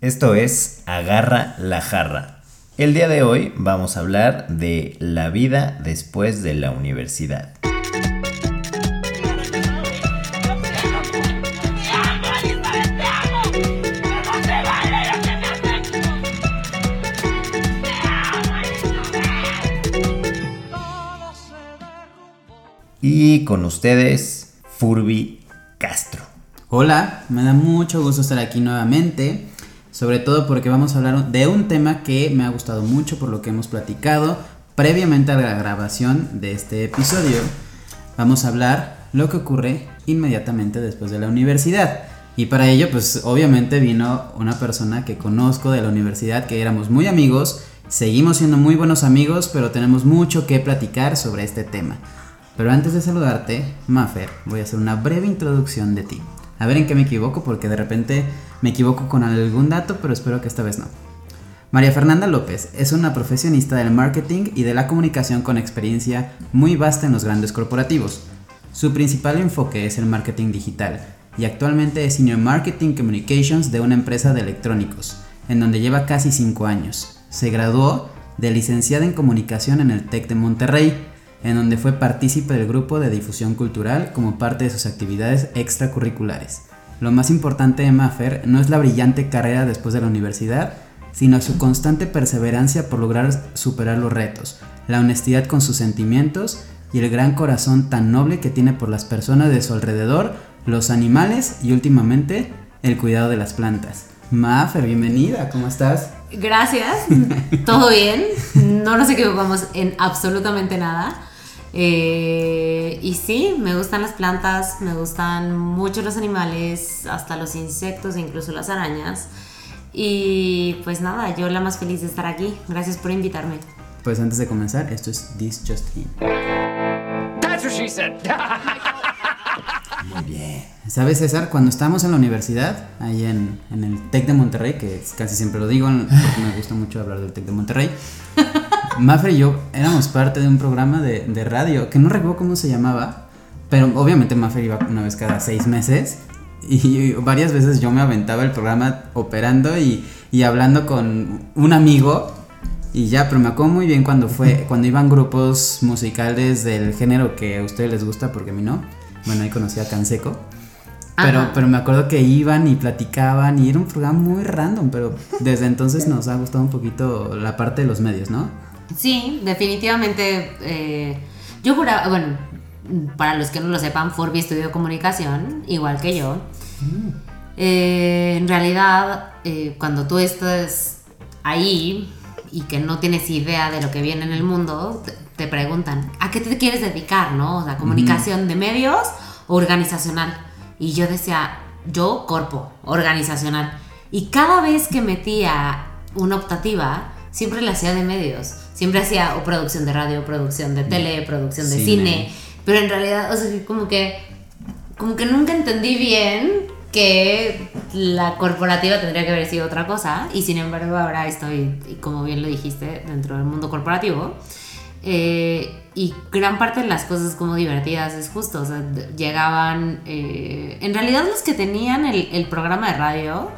Esto es Agarra la jarra. El día de hoy vamos a hablar de la vida después de la universidad. Y con ustedes, Furby Castro. Hola, me da mucho gusto estar aquí nuevamente, sobre todo porque vamos a hablar de un tema que me ha gustado mucho por lo que hemos platicado previamente a la grabación de este episodio. Vamos a hablar lo que ocurre inmediatamente después de la universidad. Y para ello, pues obviamente vino una persona que conozco de la universidad, que éramos muy amigos, seguimos siendo muy buenos amigos, pero tenemos mucho que platicar sobre este tema. Pero antes de saludarte, Maffer, voy a hacer una breve introducción de ti. A ver en qué me equivoco, porque de repente me equivoco con algún dato, pero espero que esta vez no. María Fernanda López es una profesionista del marketing y de la comunicación con experiencia muy vasta en los grandes corporativos. Su principal enfoque es el marketing digital y actualmente es Senior Marketing Communications de una empresa de electrónicos, en donde lleva casi 5 años. Se graduó de licenciada en comunicación en el TEC de Monterrey en donde fue partícipe del grupo de difusión cultural como parte de sus actividades extracurriculares. Lo más importante de Maffer no es la brillante carrera después de la universidad, sino su constante perseverancia por lograr superar los retos, la honestidad con sus sentimientos y el gran corazón tan noble que tiene por las personas de su alrededor, los animales y últimamente el cuidado de las plantas. Maffer, bienvenida, ¿cómo estás? Gracias, todo bien, no nos equivocamos en absolutamente nada. Eh, y sí, me gustan las plantas, me gustan mucho los animales, hasta los insectos e incluso las arañas. Y pues nada, yo la más feliz de estar aquí. Gracias por invitarme. Pues antes de comenzar, esto es This Just In. That's what she said. Muy bien. ¿Sabes, César? Cuando estábamos en la universidad, ahí en, en el TEC de Monterrey, que casi siempre lo digo porque me gusta mucho hablar del TEC de Monterrey, Mafre y yo éramos parte de un programa de, de, radio, que no recuerdo cómo se llamaba, pero obviamente Mafre iba una vez cada seis meses. Y varias veces yo me aventaba el programa operando y, y hablando con un amigo y ya, pero me acuerdo muy bien cuando fue, cuando iban grupos musicales del género que a ustedes les gusta, porque a mí no. Bueno, ahí conocí a Canseco. Pero, pero me acuerdo que iban y platicaban y era un programa muy random, pero desde entonces nos ha gustado un poquito la parte de los medios, ¿no? Sí, definitivamente. Eh, yo juraba, bueno, para los que no lo sepan, Forby estudió comunicación, igual que yo. Mm. Eh, en realidad, eh, cuando tú estás ahí y que no tienes idea de lo que viene en el mundo, te, preguntan, ¿a qué te quieres dedicar, no? O sea, comunicación de medios o organizacional. Y yo decía, yo corpo, organizacional. Y cada vez que metía una optativa, siempre la hacía de medios. Siempre hacía o producción de radio, producción de tele, producción de cine. Pero en realidad, o sea, como que, como que nunca entendí bien que la corporativa tendría que haber sido otra cosa. Y sin embargo, ahora estoy, como bien lo dijiste, dentro del mundo corporativo. Eh, y gran parte de las cosas como divertidas es justo, o sea, llegaban, eh, en realidad los que tenían el, el programa de radio,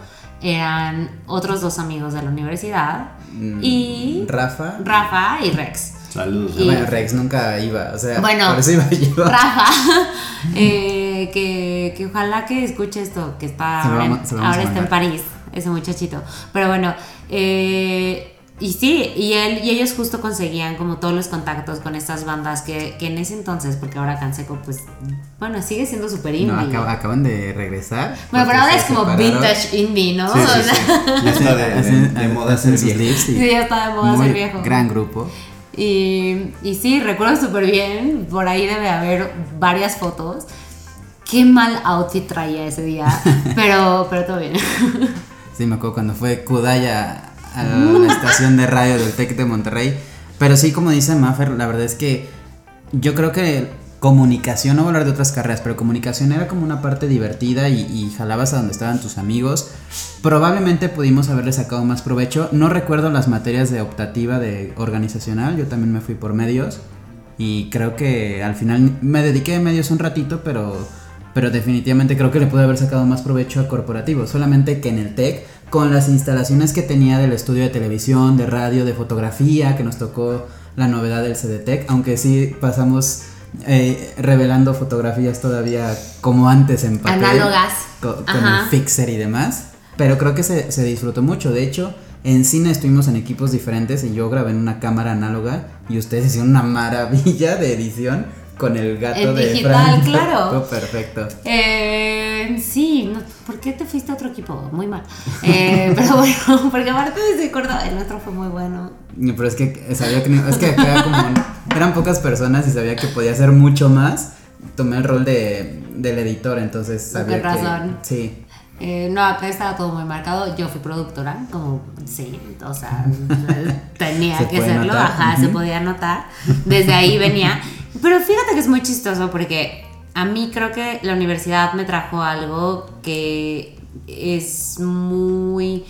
eran otros dos amigos de la universidad mm, y Rafa. Rafa y Rex. Saludos bueno Rex nunca iba o sea bueno por eso iba yo. Rafa eh, que, que, ojalá que escuche esto que está ahora, ahora está en París ese muchachito. Pero bueno eh, y sí, y él y ellos justo conseguían como todos los contactos con estas bandas que, que en ese entonces, porque ahora Canseco, pues, bueno, sigue siendo súper indie. No, acaban de regresar. Bueno, pero ahora es como vintage indie, ¿no? Sí, sí, sí. Ya está de, moda ser viejo. Sí, ya está de moda ser viejo. Gran grupo. Y, y sí, recuerdo súper bien, por ahí debe haber varias fotos. Qué mal outfit traía ese día, pero, pero todo bien. Sí, me acuerdo cuando fue Kudaya a la estación de radio del TEC de Monterrey. Pero sí, como dice Maffer, la verdad es que yo creo que comunicación, no voy a hablar de otras carreras, pero comunicación era como una parte divertida y, jalabas a donde estaban tus amigos. Probablemente pudimos haberle sacado más provecho. No recuerdo las materias de optativa de organizacional, yo también me fui por medios. Y creo que al final me dediqué a medios un ratito, pero, pero definitivamente creo que le pude haber sacado más provecho a corporativo. Solamente que en el TEC con las instalaciones que tenía del estudio de televisión, de radio, de fotografía, que nos tocó la novedad del CDTEC, aunque sí pasamos eh, revelando fotografías todavía como antes en papel. Análogas. co- Con, el fixer y demás. Pero creo que se, se disfrutó mucho. De hecho, en cine estuvimos en equipos diferentes y yo grabé en una cámara análoga y ustedes hicieron una maravilla de edición con el gato En de digital, Fran. claro. Perfecto. Eh, sí, no, ¿por qué te fuiste a otro equipo? Muy mal. Eh, pero bueno, porque aparte de Córdoba, el nuestro fue muy bueno. Pero es que sabía que es que acá como eran pocas personas y sabía que podía hacer mucho más. Tomé el rol de, del editor, entonces sabía que razón. sí. Eh, no, acá estaba todo muy marcado. Yo fui productora, como sí, o sea, tenía Se que notar. ajá, se podía notar. Desde ahí venía. Pero fíjate que es muy chistoso porque a mí creo que la universidad me trajo algo que es muy.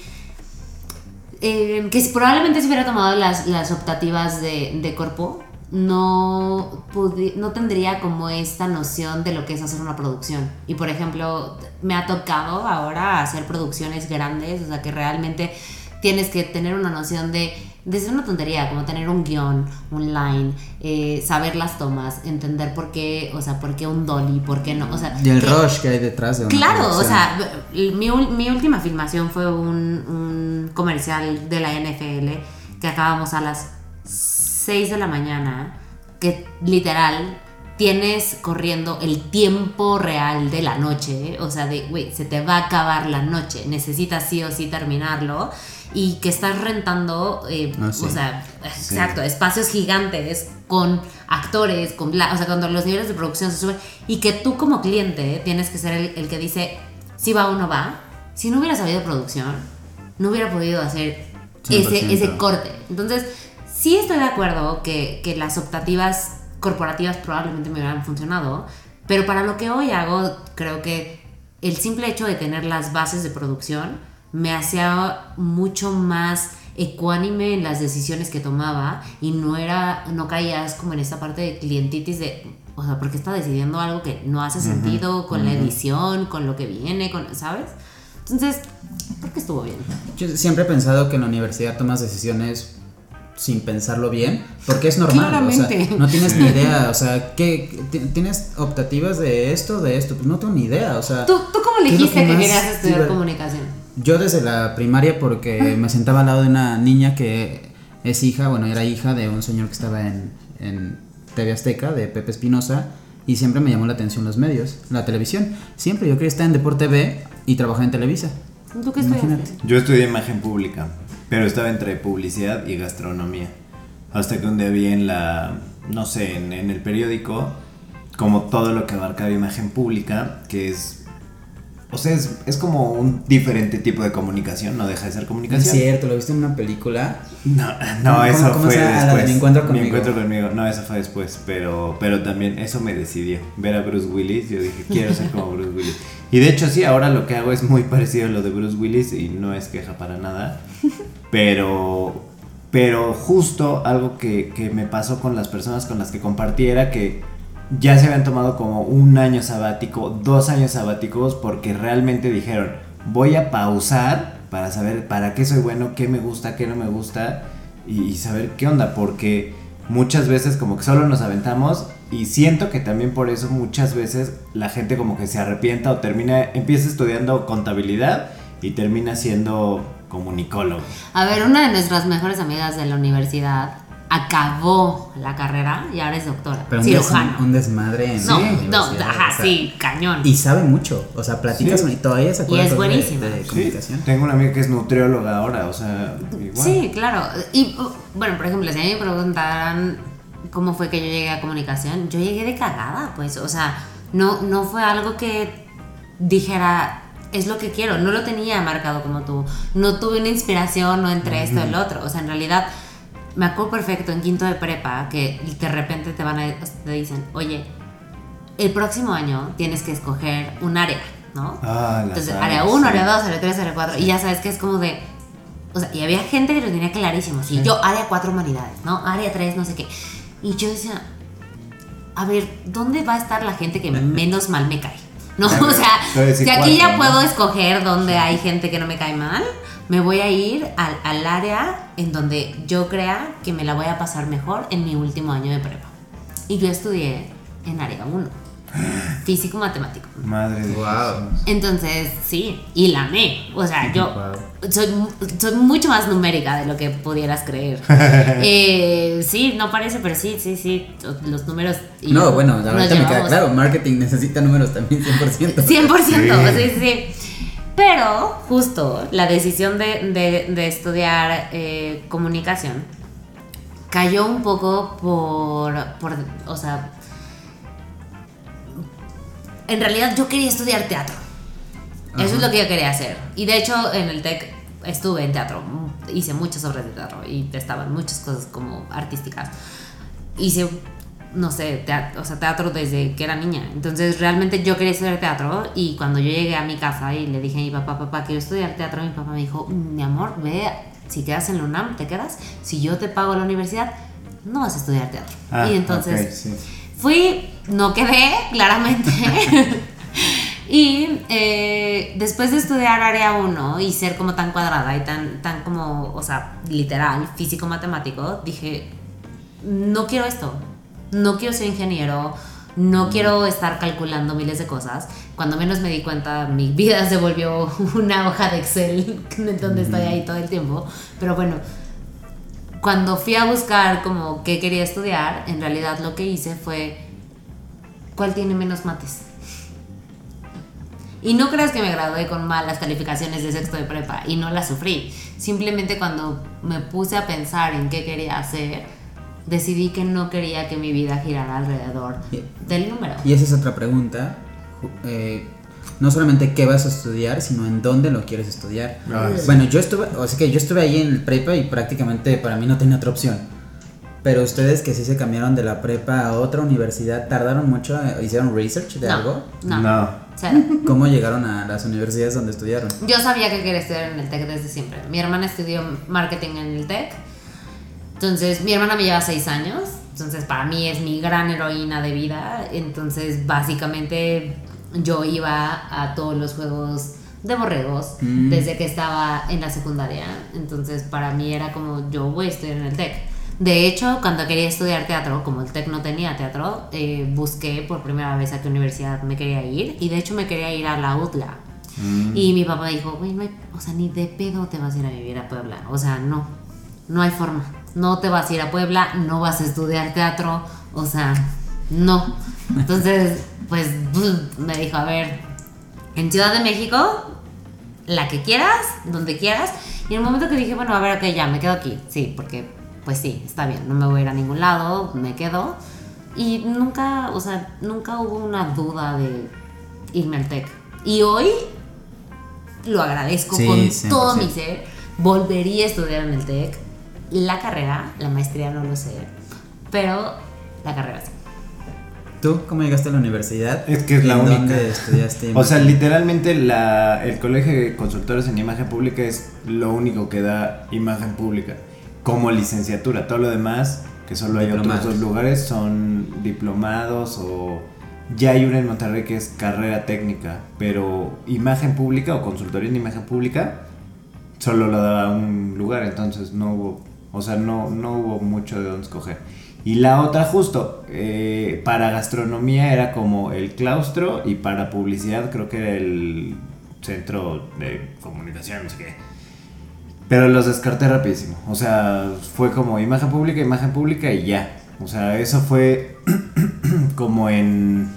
eh, que probablemente si hubiera tomado las, las optativas de, de corpo, no, no tendría como esta noción de lo que es hacer una producción. Y por ejemplo, me ha tocado ahora hacer producciones grandes, o sea que realmente tienes que tener una noción de, desde una tontería, como tener un guion, un line, eh, saber las tomas, entender por qué, o sea, por qué un dolly, por qué no, o sea... Y el que- rush que hay detrás de una Claro, o producción. sea, mi, mi última filmación fue un, un comercial de la NFL que acabamos a las 6 de la mañana, que literal tienes corriendo el tiempo real de la noche, o sea, de, güey, se te va a acabar la noche, necesitas sí o sí terminarlo, y que estás rentando, eh, Ah, sí. o sea, exacto, espacios gigantes con actores, con bla, o sea, cuando los niveles de producción se suben y que tú como cliente tienes que ser el, el que dice si va o no va. Si no hubiera sabido producción, no hubiera podido hacer 100%. ese, ese corte. Entonces, sí estoy de acuerdo que, que las optativas corporativas probablemente me hubieran funcionado, pero para lo que hoy hago, creo que el simple hecho de tener las bases de producción me hacía mucho más ecuánime en las decisiones que tomaba y no era no caías como en esta parte de clientitis de o sea porque está decidiendo algo que no hace sentido con la edición con lo que viene con sabes entonces creo que estuvo bien. Yo siempre he pensado que en la universidad tomas decisiones sin pensarlo bien, porque es normal, o sea, no tienes ni idea, o sea, ¿qué, ti- ¿tienes optativas de esto, de esto? Pues no tengo ni idea, o sea... tú, tú cómo ¿qué es lo dijiste que querías estudiar comunicación Yo desde la primaria porque me sentaba al lado de una niña que es hija, bueno, era hija de un señor que estaba en, en TV Azteca, de Pepe Espinosa, y siempre me llamó la atención los medios, la televisión. Siempre yo quería estar en Deporte B y trabajar en Televisa. tú qué Imagínate. estudiaste Yo estudié imagen pública, pero estaba entre publicidad y gastronomía. Hasta que un día vi en la, no sé, en, en el periódico, como todo lo que abarcaba imagen pública, que es, o sea, es, es como un diferente tipo de comunicación, no deja de ser Es comunicación. cierto, lo viste en una película. No, no, ¿Cómo- eso cómo fue? La de después. Mi encuentro conmigo. Mi encuentro conmigo. No, eso fue después. Pero, pero también eso me decidió. Ver a Bruce Willis. Yo dije, quiero ser como Bruce Willis. Y de hecho, sí, ahora lo que hago es muy parecido a lo de Bruce Willis. Y no es queja para nada. Pero. Pero justo algo que, que me pasó con las personas con las que compartí era que ya se habían tomado como un año sabático, dos años sabáticos, porque realmente dijeron, voy a pausar para saber para qué soy bueno, qué me gusta, qué no me gusta y, saber qué onda, porque muchas veces como que solo nos aventamos y siento que también por eso muchas veces la gente como que se arrepienta o termina, empieza estudiando contabilidad y termina siendo comunicólogo. a ver una de nuestras mejores amigas de la universidad acabó la carrera y ahora es doctora Pero un, des- cirujano un desmadre en no no ajá o sea, sí cañón Y sabe mucho, o sea, platicas Sí. y todavía se acuerda Y es de- buenísima. de, Sí, comunicación. tengo una amiga que es nutrióloga ahora, o sea, igual. Sí, claro. Y uh, bueno, por ejemplo, si a mí me preguntaran cómo fue que yo llegué a comunicación, yo llegué de cagada, pues, o sea, no, no fue algo que dijera, es lo que quiero, no lo tenía marcado como tú, no tuve una inspiración, no entre esto y el otro, o sea, en realidad me acuerdo perfecto en quinto de prepa que de repente te van a, te dicen, oye, el próximo año tienes que escoger un área, ¿no? Ah, Entonces, áreas, área 1, sí. área 2, área 3, área 4. Y ya sabes que es como de. O sea, y había gente que lo tenía clarísimo. Sí, yo, área 4 humanidades, ¿no? Área 3, no sé qué. Y yo decía, a ver, ¿dónde va a estar la gente que menos mal me cae? No, A o ver, sea, si aquí ya cuatro, ¿no? puedo escoger dónde hay gente que no me cae mal, me voy a ir al, al área en donde yo crea que me la voy a pasar mejor en mi último año de prepa. Y yo estudié en área 1, físico matemático. Madre de Wow. Entonces, sí, y la amé. O sea, yo Wow. soy, soy mucho más numérica de lo que pudieras creer. Eh, sí, no parece, pero sí, sí, sí. Los números. y No, bueno, ahorita me queda claro, marketing necesita números también 100%. 100%, sí, Sí. sí. Pero justo la decisión de, de- de estudiar eh, comunicación cayó un poco por, por, o sea, en realidad yo quería estudiar teatro. Eso es lo que yo quería hacer. Y de hecho en el TEC estuve en teatro, hice muchas obras de teatro y estaban muchas cosas como artísticas. Hice, no sé, teatro, o sea, teatro desde que era niña. Entonces realmente yo quería estudiar teatro y cuando yo llegué a mi casa y le dije a mi papá, papá, quiero estudiar teatro, mi papá me dijo, mi amor, ve, si quedas en la UNAM, te quedas. Si yo te pago la universidad, no vas a estudiar teatro. Ah, y entonces... sí. Fui, no quedé, claramente. y eh, después de estudiar área 1 y ser como tan cuadrada y tan, tan como, o sea, literal, físico-matemático, dije, no quiero esto. No quiero ser ingeniero. No quiero estar calculando miles de cosas. Cuando menos me di cuenta, mi vida se volvió una hoja de Excel en donde estoy ahí todo el tiempo. Pero bueno, cuando fui a buscar como qué quería estudiar, en realidad lo que hice fue cuál tiene menos mates. Y no creas que me gradué con malas calificaciones de sexto de prepa y no las sufrí. Simplemente cuando me puse a pensar en qué quería hacer, decidí que no quería que mi vida girara alrededor del número. Y esa es otra pregunta. eh, no solamente qué vas a estudiar, sino en dónde lo quieres estudiar. Ah, sí. Bueno, yo estuve, o sea que yo estuve ahí en el prepa y prácticamente para mí no tenía otra opción. Pero ustedes que sí se cambiaron de la prepa a otra universidad, ¿tardaron mucho? eh, ¿Hicieron research de no, algo? No, No. cero. ¿Cómo llegaron a las universidades donde estudiaron? Yo sabía que quería estudiar en el TEC desde siempre. Mi hermana estudió marketing en el TEC. Entonces, mi hermana me lleva seis años. Entonces, para mí es mi gran heroína de vida. Entonces, básicamente, yo iba a todos los juegos de borregos Mm. desde que estaba en la secundaria. Entonces, para mí era como, yo voy a estudiar en el TEC. De hecho, cuando quería estudiar teatro, como el TEC no tenía teatro, eh, busqué por primera vez a qué universidad me quería ir. Y de hecho, me quería ir a la UTLA. Y mi papá dijo, güey, no hay- o sea, ni de pedo te vas a ir a vivir a Puebla. O sea, no, no hay forma. No te vas a ir a Puebla, no vas a estudiar teatro, o sea, no. Entonces, pues me dijo, a ver, en Ciudad de México, la que quieras, donde quieras. Y en el momento que dije, bueno, a ver, ok, ya, me quedo aquí. Sí, porque, pues sí, está bien, no me voy a ir a ningún lado, me quedo. Y nunca, o sea, nunca hubo una duda de irme al TEC. Y hoy lo agradezco Sí, con 100%. todo mi ser. Volvería a estudiar en el TEC. La carrera, la maestría no lo sé, pero la carrera sí. ¿Tú cómo llegaste a la universidad? Es que es ¿Y la única. ¿Dónde estudiaste? O sea, literalmente la, el colegio de consultores en imagen pública es lo único que da imagen pública como licenciatura. Todo lo demás, que solo hay otros dos lugares, son diplomados o ya hay una en Monterrey que es carrera técnica, pero imagen pública o consultoría en imagen pública solo lo daba un lugar, entonces no hubo, o sea, no, no hubo mucho de dónde escoger. Y la otra justo, eh, para gastronomía era como el claustro y para publicidad creo que era el centro de comunicación, no sé qué. Pero los descarté rapidísimo. O sea, fue como imagen pública, imagen pública y ya. O sea, eso fue como en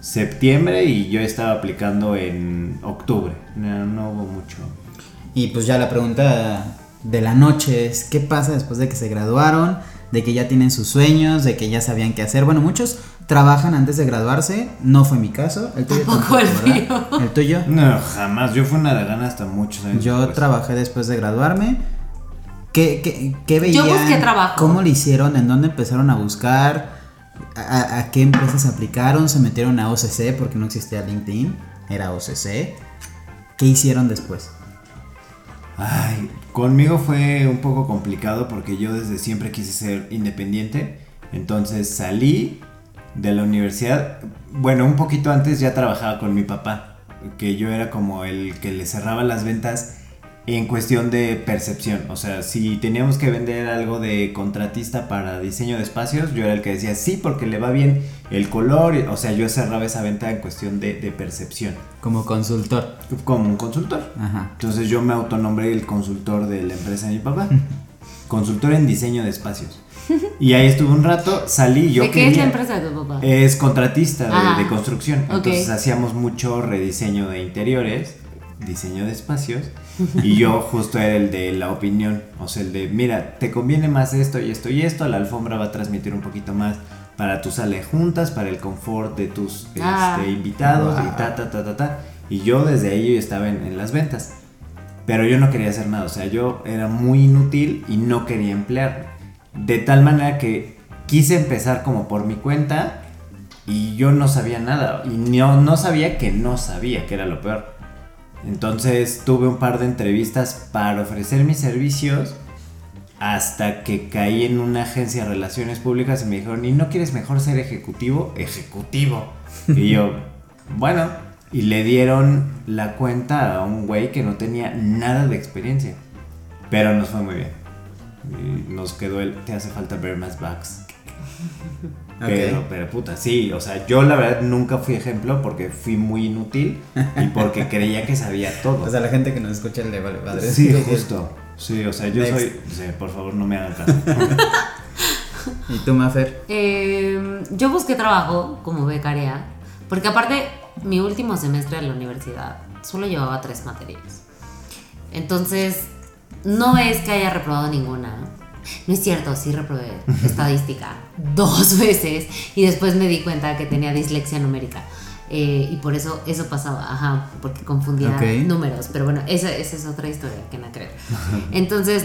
septiembre y yo estaba aplicando en octubre. No, no hubo mucho. Y pues ya la pregunta de la noche es, ¿qué pasa después de que se graduaron? De que ya tienen sus sueños, de que ya sabían qué hacer. Bueno, muchos trabajan antes de graduarse, no fue mi caso. El tuyo Tampoco el ¿verdad? mío. El tuyo. No, jamás. Yo fui una de gana hasta muchos años. Yo después. trabajé después de graduarme. ¿Qué, qué, qué veían? Yo busqué trabajo. ¿Cómo lo hicieron? ¿En dónde empezaron a buscar? ¿A, a- a qué empresas aplicaron? ¿Se metieron a OCC porque no existía LinkedIn? Era OCC. ¿Qué hicieron después? Ay, conmigo fue un poco complicado porque yo desde siempre quise ser independiente. Entonces salí de la universidad, bueno, un poquito antes ya trabajaba con mi papá, que yo era como el que le cerraba las ventas en cuestión de percepción. O sea, si teníamos que vender algo de contratista para diseño de espacios, yo era el que decía sí porque le va bien el color. O sea, yo cerraba esa venta en cuestión de, de percepción. Como consultor. Como un consultor. Ajá. Entonces yo me autonombré el consultor de la empresa de mi papá. consultor en diseño de espacios. Y ahí estuve un rato, salí, yo ¿De qué es la empresa de tu papá? es contratista de, Ajá. de construcción. Entonces hacíamos mucho rediseño de interiores, diseño de espacios. Y yo justo era el de la opinión. O sea, el de, mira, te conviene más esto y esto y esto. La alfombra va a transmitir un poquito más para tu sala de juntas, para el confort de tus Ah. este, invitados y ta, ta, ta, ta, ta. Y yo desde ahí yo estaba en, en las ventas. Pero yo no quería hacer nada. O sea, yo era muy inútil y no quería emplearme. De tal manera que quise empezar como por mi cuenta y yo no sabía nada. Y no, no sabía que no sabía, que era lo peor. Entonces tuve un par de entrevistas para ofrecer mis servicios hasta que caí en una agencia de relaciones públicas y me dijeron, ¿y no quieres mejor ser ejecutivo? Ejecutivo. Y yo, bueno, y le dieron la cuenta a un güey que no tenía nada de experiencia. Pero nos fue muy bien. Y nos quedó el, te hace falta ver más backs. Pero, Ok. pero puta, sí, o sea, yo la verdad nunca fui ejemplo porque fui muy inútil y porque creía que sabía todo. O sea, la gente que nos escucha le vale madre. sí, justo. Sí, o sea, yo Next. soy. sí, por favor, no me hagan caso. ¿Y tú, Mafer? Eh, yo busqué trabajo como becaria, porque aparte mi último semestre de la universidad solo llevaba tres materias. Entonces, no es que haya reprobado ninguna. No es cierto, sí reprobé estadística dos veces y después me di cuenta que tenía dislexia numérica. Eh, y por eso eso pasaba, ajá, porque confundía Ok. números. Pero bueno, esa, esa es otra historia que no creo. Entonces,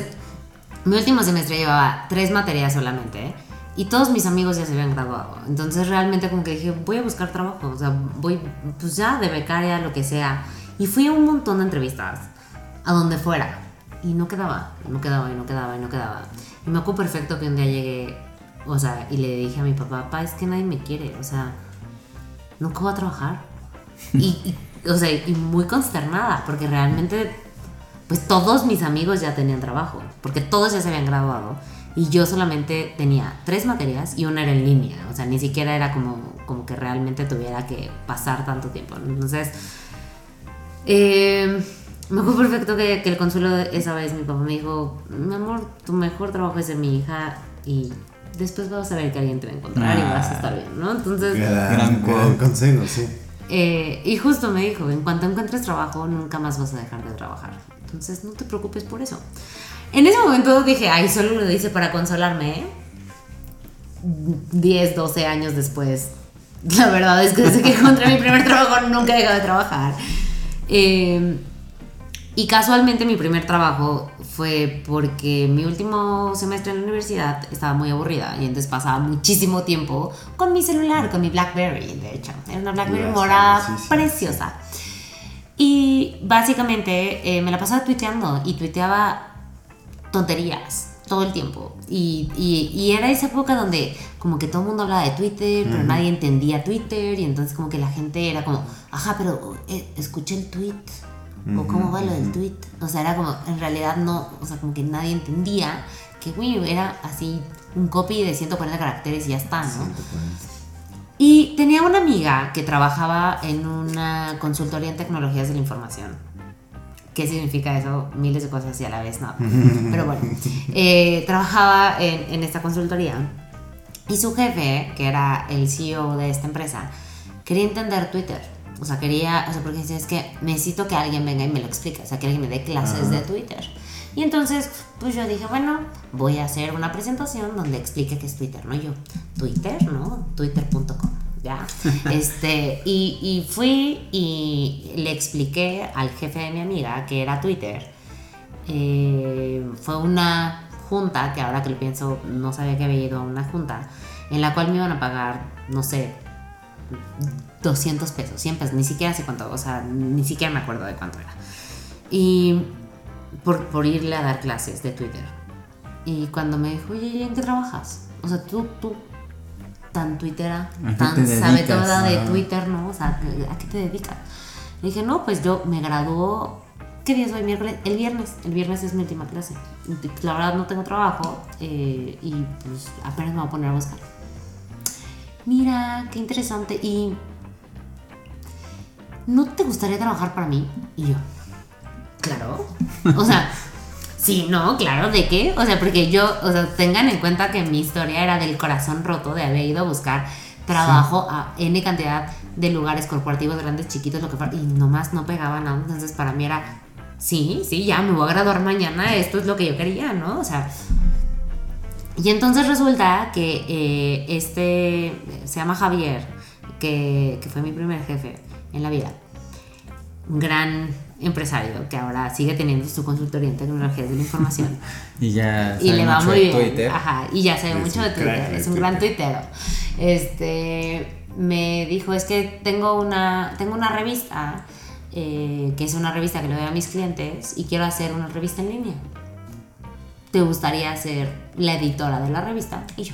mi último semestre llevaba tres materias solamente y todos mis amigos ya se habían graduado. Entonces realmente como que dije, voy a buscar trabajo, o sea, voy pues ya de becaria, lo que sea. Y fui a un montón de entrevistas, a donde fuera. Y no quedaba, no quedaba, y no quedaba, y no quedaba. Y me acuerdo perfecto que un día llegué, o sea, y le dije a mi papá, papá, es que nadie me quiere, o sea, nunca voy a trabajar. Y, o sea, y muy consternada, porque realmente pues todos mis amigos ya tenían trabajo, porque todos ya se habían graduado y yo solamente tenía tres materias y una era en línea, o sea, ni siquiera era como, como que realmente tuviera que pasar tanto tiempo. Entonces, eh, me acuerdo perfecto que, que el consuelo de esa vez mi papá me dijo, mi amor, tu mejor trabajo es ser mi hija y después vas a ver que alguien te va a encontrar y vas a estar bien, ¿no? Entonces... Gran gran, quote. gran consejo, sí. Eh, y justo me dijo, en cuanto encuentres trabajo, nunca más vas a dejar de trabajar. Entonces no te preocupes por eso. En ese momento dije, ay, solo lo dice para consolarme. ¿eh? 10, 12 años después, la verdad es que desde que encontré mi primer trabajo nunca he dejado de trabajar. Eh, y casualmente mi primer trabajo fue porque mi último semestre en la universidad estaba muy aburrida y entonces pasaba muchísimo tiempo con mi celular, con mi Blackberry, de hecho. Era una Blackberry morada famosísimas, preciosa. Y básicamente eh, me la pasaba tuiteando y tuiteaba tonterías todo el tiempo. Y, y- y era esa época donde como que todo el mundo hablaba de Twitter, pero nadie entendía Twitter y entonces como que la gente era como, ajá, pero eh, escuché el tweet. O cómo va lo del tweet. O sea, era como, en realidad no, o sea, como que nadie entendía que, güey, era así un copy de 140 caracteres y ya está, ¿no? Y tenía una amiga que trabajaba en una consultoría en tecnologías de la información. ¿Qué significa eso? Miles de cosas y a la vez nada. Pero bueno, eh, trabajaba en, en esta consultoría y su jefe, que era el CEO de esta empresa, quería entender Twitter. O sea, quería, o sea, porque decía, es que necesito que alguien venga y me lo explique, o sea, que alguien me dé clases de Twitter. Y entonces, pues yo dije, bueno, voy a hacer una presentación donde explique qué es Twitter, ¿no? Yo, Twitter, ¿no? Twitter.com, ¿ya? este, y, y fui y le expliqué al jefe de mi amiga que era Twitter. Eh, fue una junta, que ahora que lo pienso, no sabía que había ido a una junta, en la cual me iban a pagar, no sé, 200 pesos, 100 pesos, ni siquiera sé cuánto, o sea, ni siquiera me acuerdo de cuánto era. Y por, por irle a dar clases de Twitter. Y cuando me dijo, oye, ¿y ¿en qué trabajas? O sea, tú, tú, tan twittera, ¿A qué tan te sabe dedicas? toda de Ah. Twitter, ¿no? O sea, ¿a qué te dedicas? Le dije, no, pues yo me graduó. ¿Qué día es hoy? Miércoles. El viernes. El viernes es mi última clase. La verdad no tengo trabajo eh, y pues apenas me voy a poner a buscar. Mira, qué interesante. Y. ¿No te gustaría trabajar para mí? Y yo, claro. O sea, sí, no, claro, ¿de qué? O sea, porque yo, o sea, tengan en cuenta que mi historia era del corazón roto de haber ido a buscar trabajo a N cantidad de lugares corporativos, grandes, chiquitos, lo que fuera, y nomás no pegaba nada. Entonces, para mí era, sí, sí, ya me voy a graduar mañana, esto es lo que yo quería, ¿no? O sea, y entonces resulta que eh, este se llama Javier, que, que fue mi primer jefe en la vida. Un gran empresario que ahora sigue teniendo su consultoría en tecnologías de la información. Y ya y le va mucho muy de bien. Twitter. Ajá, y ya sabe Es mucho de Twitter, es un gran Twitter. tuitero. Este me dijo es que tengo una tengo una revista eh, que es una revista que le doy a mis clientes y quiero hacer una revista en línea. ¿Te gustaría ser la editora de la revista? Y yo,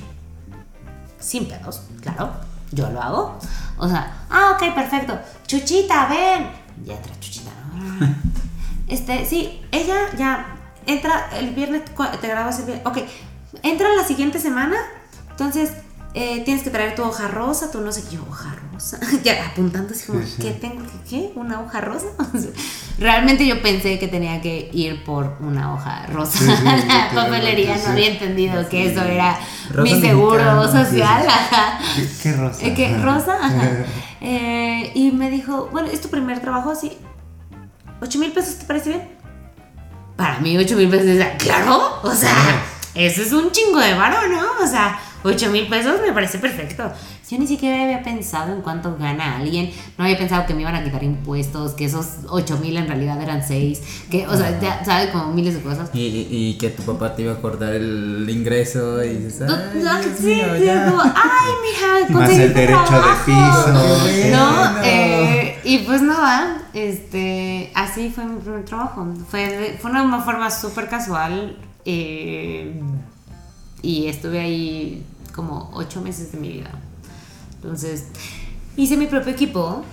sin pedos, claro, yo lo hago. O sea, ah, ok, perfecto. Chuchita, ven. Ya entra Chuchita, ¿no? Este, sí, ella ya entra el viernes, te grabas el viernes. Ok, entra la siguiente semana. Entonces, eh, tienes que traer tu hoja rosa, tu no sé qué, hoja rosa. ya apuntando así como, Sí, sí. ¿qué tengo? ¿Qué? qué? ¿Una hoja rosa? Realmente yo pensé que tenía que ir por una hoja rosa Sí, a la papelería. No había entendido que eso era Rosa mi seguro social. ajá. ¿Qué, qué rosa? ¿Qué? ¿Rosa? Ajá. Eh, y me dijo, bueno, ¿es tu primer trabajo? Sí. ¿Ocho mil pesos te parece bien? Para mí, ocho mil pesos, es- claro, o sea, eso es un chingo de varo, ¿no? O sea, ocho mil pesos me parece perfecto. Yo ni siquiera había pensado en cuánto gana alguien, no había pensado que me iban a quitar impuestos, que esos ocho mil en realidad eran seis, que, o sea, ya sabes, como miles de cosas. Y, y- y que tu papá te iba a acordar el ingreso y dices, No, "Ay, sí, mío, sí, ya". como, ay, mija, Más el derecho de trabajo". piso. No, eh, y pues nada, este, así fue mi primer trabajo. Fue, de- fue una forma súper casual eh, y estuve ahí como ocho meses de mi vida. Entonces, hice mi propio equipo,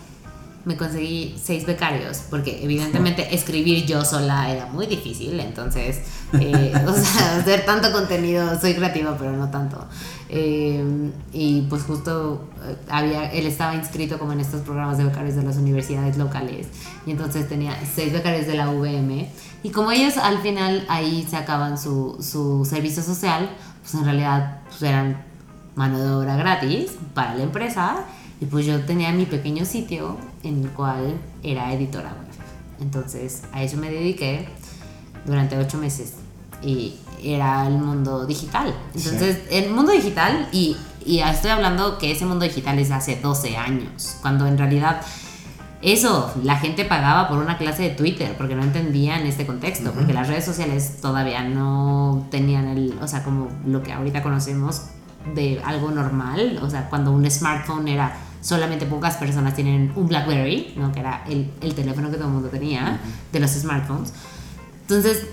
me conseguí seis becarios, porque evidentemente escribir yo sola era muy difícil, entonces, eh, o sea, hacer tanto contenido, soy creativa, pero no tanto. Eh, y pues justo eh, había, él estaba inscrito como en estos programas de becarios de las universidades locales, y entonces tenía seis becarios de la UVM, y como ellos al final ahí sacaban su, su servicio social, pues en realidad pues eran mano de obra gratis para la empresa y pues yo tenía mi pequeño sitio en el cual era editora web. Entonces a eso me dediqué durante ocho meses y era el mundo digital. Entonces el mundo digital y, y estoy hablando que ese mundo digital es hace 12 años, cuando en realidad eso, la gente pagaba por una clase de Twitter porque no entendían este contexto, porque las redes sociales todavía no tenían el, o sea, como lo que ahorita conocemos de algo normal, o sea, cuando un smartphone era solamente pocas personas tienen un BlackBerry, ¿no? que era el, el teléfono que todo el mundo tenía de los smartphones. Entonces,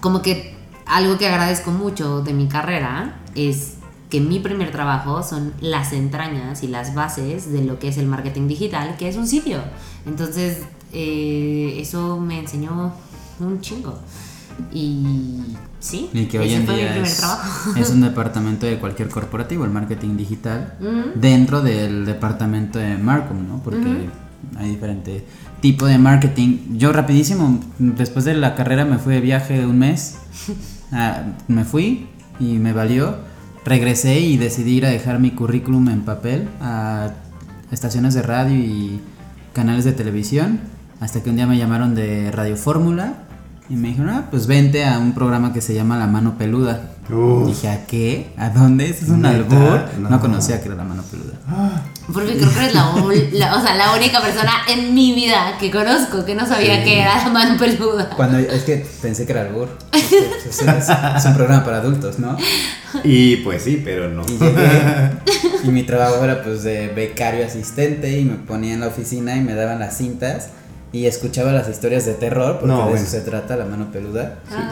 como que algo que agradezco mucho de mi carrera es que mi primer trabajo son las entrañas y las bases de lo que es el marketing digital, que es un sitio. Entonces, eh, eso me enseñó un chingo. Y sí, Y que hoy en día es, es un departamento de cualquier corporativo, el marketing digital, dentro del departamento de Marcom, ¿no? Porque hay diferente tipo de marketing. Yo rapidísimo, después de la carrera me fui de viaje un mes, Ah, me fui y me valió. Regresé y decidí ir a dejar mi currículum en papel a estaciones de radio y canales de televisión, hasta que un día me llamaron de Radio Fórmula y me dijeron, ah, pues vente a un programa que se llama La Mano Peluda. Uf. Dije, ¿a qué? ¿A dónde? ¿Eso es un albur? No. No. conocía que era La Mano Peluda. Porque creo que eres la, o sea, la única persona en mi vida que conozco que no sabía que era la mano peluda. Cuando es que pensé que era albur. Es, que, pues, es- es un programa para adultos, ¿no? Y pues sí, pero no. Y llegué y mi trabajo era pues de becario asistente y me ponía en la oficina y me daban las cintas y escuchaba las historias de terror porque No, de bueno. eso se trata la mano peluda. Sí, Ah.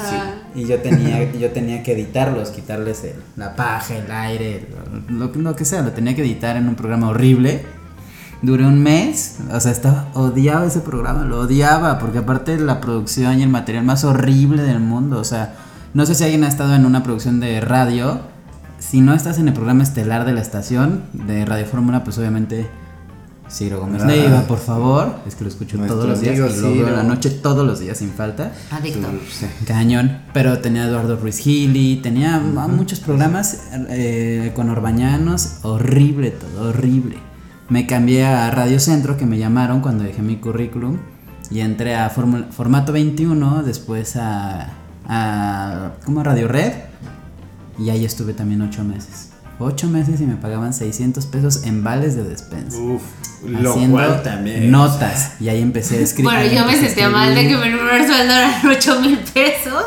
sí. y yo tenía, yo tenía que editarlos, quitarles el- la paja, el aire, lo, lo que sea, lo tenía que editar en un programa horrible. Duré un mes, o sea, estaba, odiaba ese programa, lo odiaba, porque aparte la producción y el material más horrible del mundo, o sea, no sé si alguien ha estado en una producción de radio, si no estás en el programa estelar de la estación de Radio Fórmula, pues obviamente Ciro Gómez Ah. Leiva, por favor, es que lo escucho todos los días, y lo veo en la noche todos los días sin falta. Adicto. Sí. Cañón, pero tenía a Eduardo Ruiz Gili, tenía muchos programas eh, con Orbañanos, horrible todo, horrible. Me cambié a Radio Centro, que me llamaron cuando dejé mi currículum, y entré a Formato 21, después a, a ¿cómo? Radio Red, y ahí estuve también ocho meses. Ocho meses y me pagaban 600 pesos en vales de despensa. Uf, lo haciendo cual también. notas, y ahí empecé a escribir. Bueno, yo me sentía mal de que mi primer sueldo eran 8 mil pesos.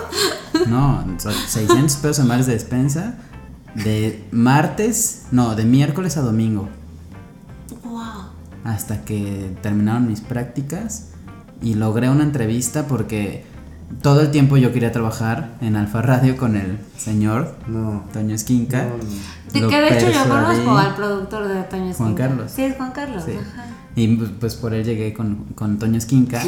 No, son 600 pesos en vales de despensa. De martes, no, de miércoles a domingo. Wow. Hasta que terminaron mis prácticas. Y logré una entrevista porque todo el tiempo yo quería trabajar en Alfa Radio con el señor No. Toño Esquinca. No, no. Que de hecho yo conozco al productor de Toño Juan Esquinca. Carlos. Sí, es Juan Carlos. Sí. Ajá. Y pues, pues por él llegué con, con Toño Esquinca.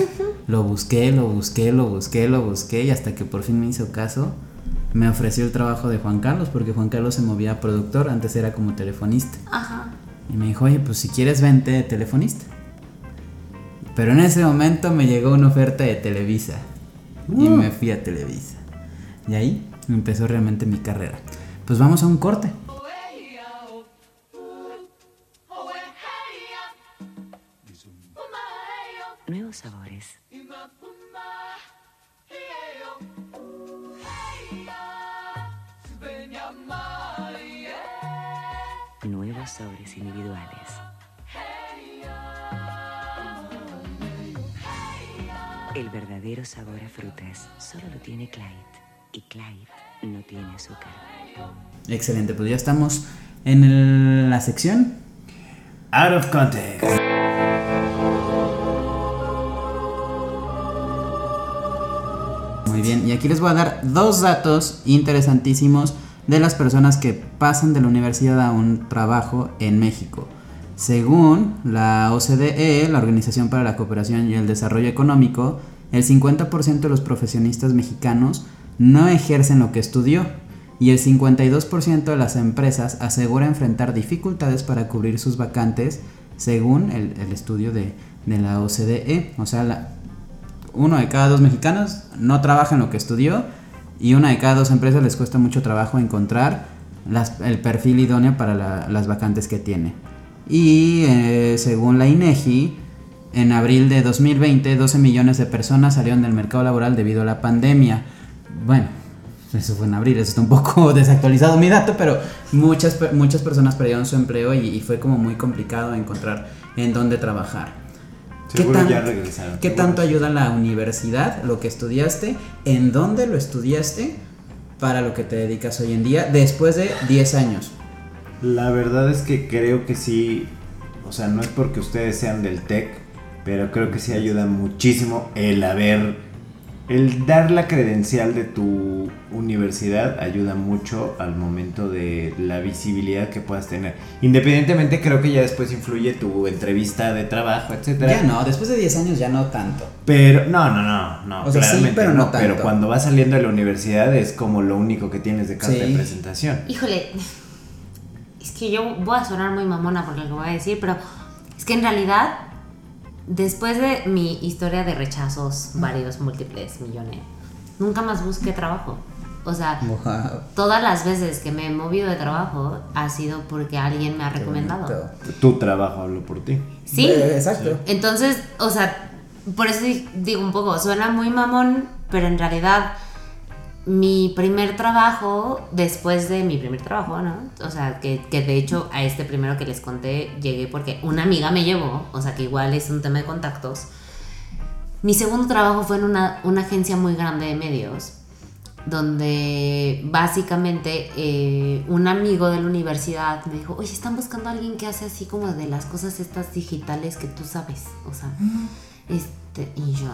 Lo busqué, lo busqué, lo busqué, lo busqué. Y hasta que por fin me hizo caso, me ofreció el trabajo de Juan Carlos. Porque Juan Carlos se movía a productor, antes era como telefonista. Ajá. Y me dijo, oye, pues si quieres vente de telefonista. Pero en ese momento me llegó una oferta de Televisa. Y me fui a Televisa. Y ahí empezó realmente mi carrera. Pues vamos a un corte. Nuevos sabores. Nuevos sabores individuales. El verdadero sabor a frutas solo lo tiene Clyde. Y Clyde no tiene azúcar. Excelente, pues ya estamos en la sección Out of context. Muy bien, y aquí les voy a dar dos datos interesantísimos de las personas que pasan de la universidad a un trabajo en México. Según la OCDE, la Organización para la Cooperación y el Desarrollo Económico, el 50% de los profesionistas mexicanos no ejercen lo que estudió y el 52% de las empresas asegura enfrentar dificultades para cubrir sus vacantes según el, estudio de, la OCDE. O sea, uno de cada dos mexicanos no trabaja en lo que estudió y una de cada dos empresas les cuesta mucho trabajo encontrar el perfil idóneo para la- las vacantes que tiene. Y eh, según la INEGI, en abril de 2020, 12 millones de personas salieron del mercado laboral debido a la pandemia. Bueno, eso fue en abril, eso está un poco desactualizado mi dato, pero muchas, muchas personas perdieron su empleo y, y fue como muy complicado encontrar en dónde trabajar. ¿Qué, tan- ya regresaron. ¿Qué tanto ayuda la universidad, lo que estudiaste, en dónde lo estudiaste, para lo que te dedicas hoy en día, después de 10 años? La verdad es que creo que sí, o sea, no es porque ustedes sean del TEC, pero creo que sí ayuda muchísimo el haber, el dar la credencial de tu universidad ayuda mucho al momento de la visibilidad que puedas tener. Independientemente creo que ya después influye tu entrevista de trabajo, etcétera. Ya no, después de 10 años ya no tanto. Pero no, no, no, no. O sea, sí, claramente pero no Pero tanto. cuando vas saliendo de la universidad es como lo único que tienes de carta Sí. de presentación. Híjole, es que yo voy a sonar muy mamona por lo que voy a decir, pero es que en realidad, después de mi historia de rechazos, varios, múltiples, millones, nunca más busqué trabajo. O sea, Wow, todas las veces que me he movido de trabajo ha sido porque alguien me ha recomendado. Tu trabajo habló por ti. Sí. Exacto. Entonces, o sea, por eso di- digo un poco, suena muy mamón, pero en realidad mi primer trabajo, después de mi primer trabajo, ¿no? O sea, que, que de hecho a este primero que les conté llegué porque una amiga me llevó, o sea, que igual es un tema de contactos. Mi segundo trabajo fue en una, una agencia muy grande de medios, donde básicamente eh, un amigo de la universidad me dijo, oye, están buscando a alguien que hace así como de las cosas estas digitales que tú sabes, o sea, este, y yo,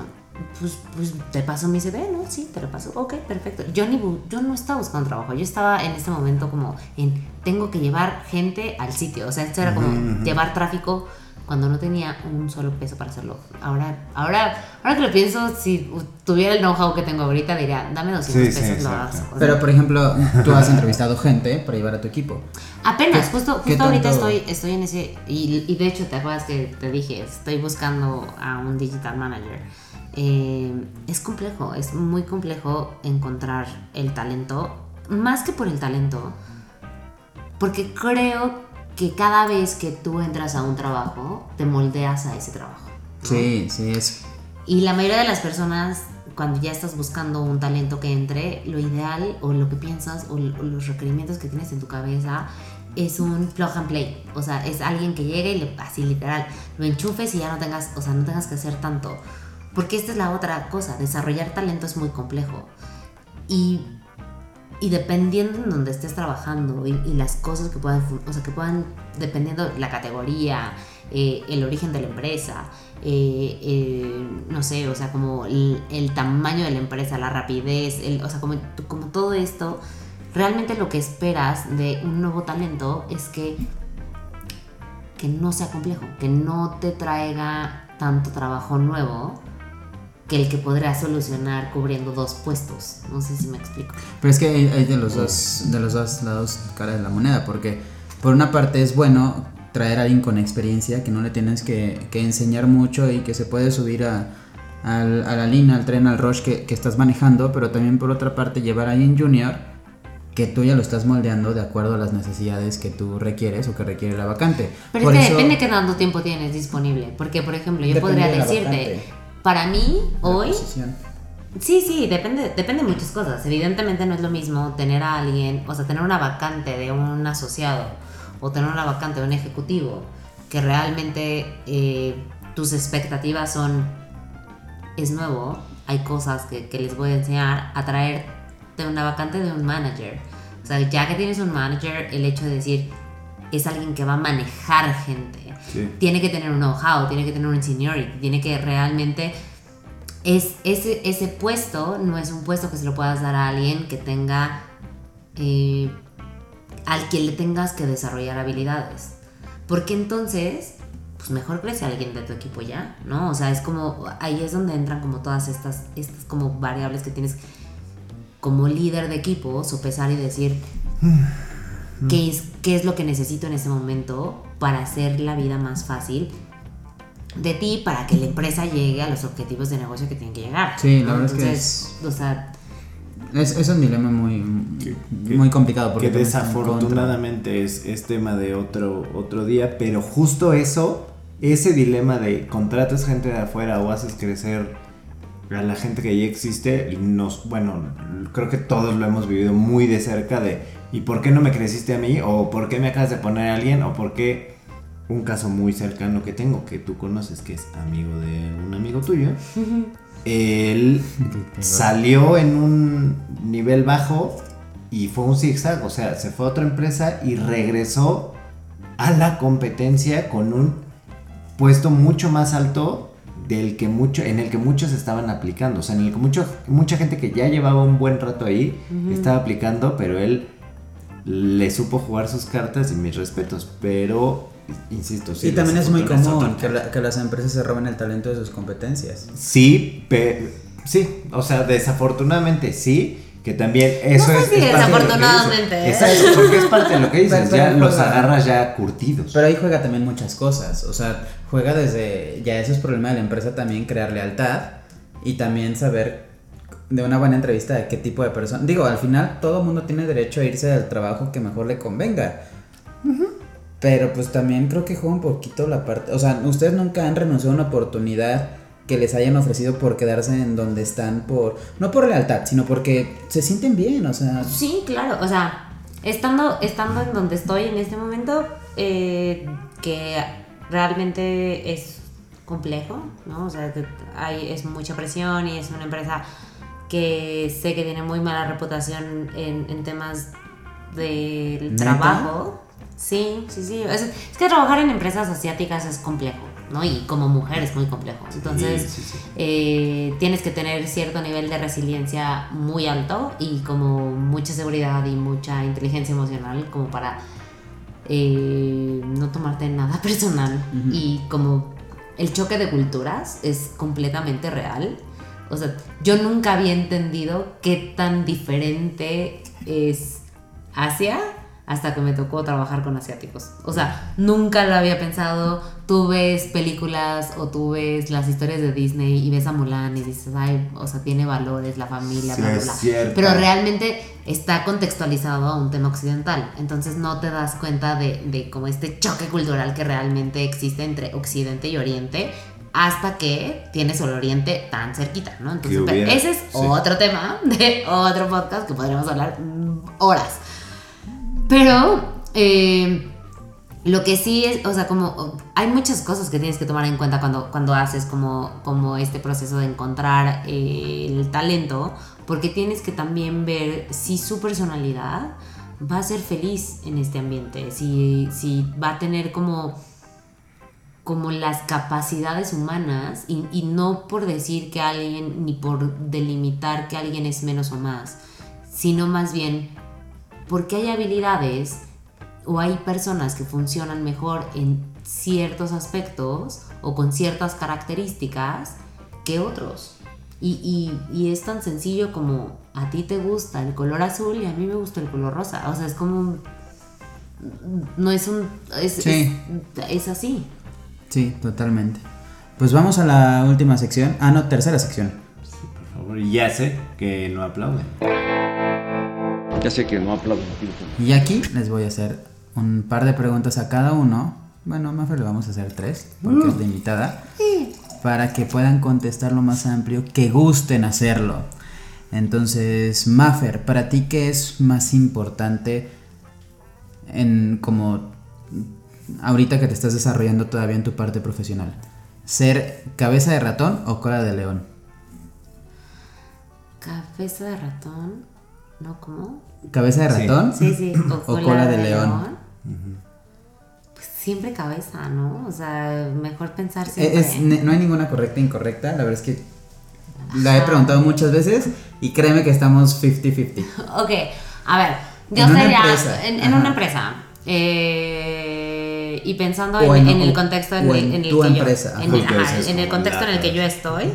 pues, pues te paso mi CV, ¿no? Sí, te lo paso. Ok, perfecto. Yo, ni, yo no estaba buscando trabajo, yo estaba en este momento como en, tengo que llevar gente al sitio. O sea, esto era como llevar tráfico cuando no tenía un solo peso para hacerlo. Ahora, ahora, ahora que lo pienso, si tuviera el know-how que tengo ahorita, diría, dame 200 Sí, sí, pesos, lo exacto. hago. O sea, Pero por ejemplo, tú has entrevistado gente para llevar a tu equipo. Apenas, ¿Qué- justo, justo ahorita tanto? estoy, estoy en ese. Y, y de hecho, te acuerdas que te dije, estoy buscando a un digital manager. Eh, es complejo, es muy complejo encontrar el talento, más que por el talento, porque creo que cada vez que tú entras a un trabajo, te moldeas a ese trabajo. ¿no? Sí, sí, es. Y la mayoría de las personas, cuando ya estás buscando un talento que entre, lo ideal o lo que piensas o, o los requerimientos que tienes en tu cabeza es un plug and play. O sea, es alguien que llegue y le, así literal, lo enchufes y ya no tengas, o sea, no tengas que hacer tanto. Porque esta es la otra cosa, desarrollar talento es muy complejo. Y, y dependiendo en donde estés trabajando y, las cosas que puedan, o sea, que puedan, dependiendo la categoría, eh, el origen de la empresa, eh, no sé, o sea, como el, el tamaño de la empresa, la rapidez, el- o sea, como, como todo esto, realmente lo que esperas de un nuevo talento es que, que no sea complejo, que no te traiga tanto trabajo nuevo que el que podrá solucionar cubriendo dos puestos. No sé si me explico. Pero es que hay, hay de los dos, de los dos lados cara de la moneda, porque por una parte es bueno traer a alguien con experiencia que no le tienes que, que enseñar mucho y que se puede subir a, la línea, al tren, al rush que, que estás manejando, pero también por otra parte llevar a alguien junior que tú ya lo estás moldeando de acuerdo a las necesidades que tú requieres o que requiere la vacante. Pero Por es que eso- depende qué tanto tiempo tienes disponible. Porque, por ejemplo, yo podría de decirte, vacante. Para mí, la hoy, posición. sí, sí, depende, depende de muchas cosas. Evidentemente no es lo mismo tener a alguien, o sea, tener una vacante de un asociado o tener una vacante de un ejecutivo que realmente eh, tus expectativas son, es nuevo, hay cosas que, que les voy a enseñar a traer de una vacante de un manager. O sea, ya que tienes un manager, el hecho de decir, es alguien que va a manejar gente. Sí. Tiene que tener un know-how, tiene que tener un seniority, tiene que realmente... Es, ese, ese puesto no es un puesto que se lo puedas dar a alguien que tenga... eh, al que le tengas que desarrollar habilidades. Porque entonces, pues mejor crece alguien de tu equipo ya, ¿no? O sea, es como, ahí es donde entran como todas estas, estas como variables que tienes como líder de equipo, sopesar y decir, ¿qué es, qué es lo que necesito en ese momento para hacer la vida más fácil de ti para que la empresa llegue a los objetivos de negocio que tienen que llegar? Sí, la ¿no? verdad es que Entonces, o sea, Es, es un dilema muy, que- muy complicado. Porque que desafortunadamente es, es tema de otro, otro día, pero justo eso, ese dilema de contratas gente de afuera o haces crecer a la gente que ya existe, nos, bueno, creo que todos lo hemos vivido muy de cerca de ¿y por qué no me creciste a mí? o ¿por qué me acabas de poner a alguien? o ¿por qué un caso muy cercano que tengo que tú conoces que es amigo de un amigo tuyo? Él salió en un nivel bajo y fue un zigzag, o sea, se fue a otra empresa y regresó a la competencia con un puesto mucho más alto del que mucho, en el que muchos estaban aplicando, o sea, en el que mucho, mucha gente que ya llevaba un buen rato ahí estaba aplicando, pero él le supo jugar sus cartas y mis respetos, pero insisto, sí, y también es muy común que, la- que las empresas se roben el talento de sus competencias. Sí, pero sí, o sea, desafortunadamente sí, que también eso sé es, si es parte de lo que desafortunadamente, dices. ¿eh? Exacto, porque es parte de lo que dices, Pero- ya los agarras ya curtidos. Pero ahí juega también muchas cosas. O sea, juega desde. Ya eso es problema de la empresa también, crear lealtad. Y también saber de una buena entrevista de qué tipo de persona. Digo, al final todo el mundo tiene derecho a irse al trabajo que mejor le convenga. Pero pues también creo que juega un poquito la parte. O sea, ustedes nunca han renunciado a una oportunidad que les hayan ofrecido por quedarse en donde están por. No por lealtad, sino porque se sienten bien. O sea. Sí, claro, o sea, estando, estando en donde estoy en este momento, eh, que realmente es complejo, ¿no? O sea, que hay, es mucha presión y es una empresa que sé que tiene muy mala reputación en, en temas del trabajo. Sí, sí, sí. Es, es que trabajar en empresas asiáticas es complejo. ¿no? Y como mujer es muy complejo. Entonces, sí, sí. eh, tienes que tener cierto nivel de resiliencia muy alto y como mucha seguridad y mucha inteligencia emocional como para eh, no tomarte nada personal. Y como el choque de culturas es completamente real. O sea, yo nunca había entendido qué tan diferente es Asia hasta que me tocó trabajar con asiáticos. O sea, nunca lo había pensado. Tú ves películas o tú ves las historias de Disney y ves a Mulan y dices, ay, o sea, tiene valores, la familia, Sí, bla, bla, bla. Pero realmente está contextualizado a un tema occidental. Entonces no te das cuenta de, de como este choque cultural que realmente existe entre Occidente y Oriente hasta que tienes el Oriente tan cerquita, ¿no? Entonces, hubiera- ese es sí. otro tema de otro podcast que podríamos hablar mm, horas. Pero eh, lo que sí es, o sea, como hay muchas cosas que tienes que tomar en cuenta cuando, cuando haces como, como este proceso de encontrar eh, el talento, porque tienes que también ver si su personalidad va a ser feliz en este ambiente, si, si va a tener como como las capacidades humanas y, y no por decir que alguien ni por delimitar que alguien es menos o más, sino más bien porque hay habilidades o hay personas que funcionan mejor en ciertos aspectos o con ciertas características que otros. Y, y- y es tan sencillo como a ti te gusta el color azul y a mí me gusta el color rosa. O sea, es como... No es un... Es, Sí. es, es así. Sí, totalmente. Pues vamos a la última sección. Ah, no, tercera sección. Por favor, y ya sé que no aplauden. Ya sé que no aplauden. Y aquí les voy a hacer un par de preguntas a cada uno. Bueno, a Mafer le vamos a hacer tres, porque es la invitada. Para que puedan contestar lo más amplio que gusten hacerlo. Entonces, Mafer, ¿para ti qué es más importante en como ahorita que te estás desarrollando todavía en tu parte profesional? ¿Ser cabeza de ratón o cola de león? Cabeza de ratón. ¿No cómo? ¿Cabeza de ratón? Sí, sí. O, cola de león. Pues siempre cabeza, ¿no? O sea, mejor pensar Eh, siempre. es- no hay ninguna correcta e incorrecta, la verdad es que la he preguntado muchas veces y créeme que estamos 50-50. Ok, a ver, yo En una sería empresa, en, una empresa. eh, y pensando en, en- en el contexto en, el- en en el tu que empresa, yo. En, ajá. el- ajá, en contexto en el que yo la- estoy.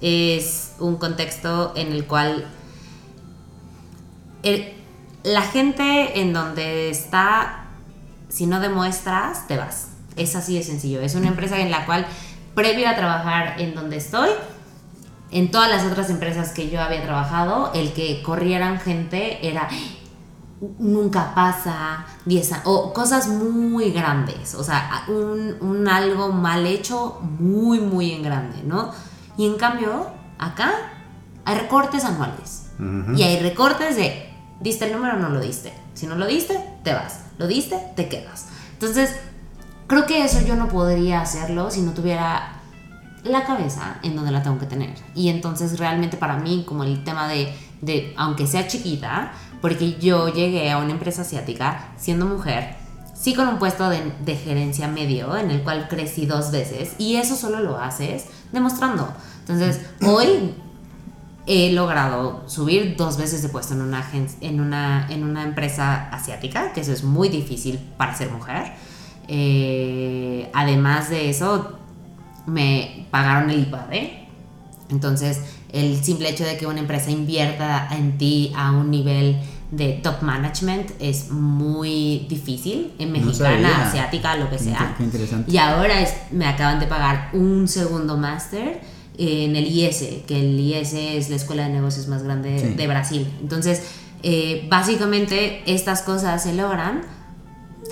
Es un contexto en el cual el- la gente en donde está, si no demuestras, te vas. Es así de sencillo. Es una empresa en la cual, previo a trabajar en donde estoy, en todas las otras empresas que yo había trabajado, el que corrieran gente era nunca pasa, 10 a- o cosas muy grandes, o sea, un, un algo mal hecho muy, muy en grande, ¿no? Y en cambio, acá hay recortes anuales. Y hay recortes de, ¿diste el número o no lo diste? Si no lo diste, te vas. ¿Lo diste? Te quedas. Entonces, creo que eso yo no podría hacerlo si no tuviera la cabeza en donde la tengo que tener. Y entonces realmente para mí, como el tema de, de aunque sea chiquita, porque yo llegué a una empresa asiática siendo mujer, sí con un puesto de, gerencia medio, en el cual crecí dos veces, y eso solo lo haces demostrando. Entonces, hoy he logrado subir dos veces de puesto en una empresa asiática, que eso es muy difícil para ser mujer. Eh, además de eso, me pagaron el IPADE. Entonces, el simple hecho de que una empresa invierta en ti a un nivel de top management es muy difícil en mexicana, asiática, lo que sea. qué interesante. Y ahora es- me acaban de pagar un segundo máster en el IS, que el IS es la escuela de negocios más grande Sí. de Brasil. Entonces, eh, básicamente estas cosas se logran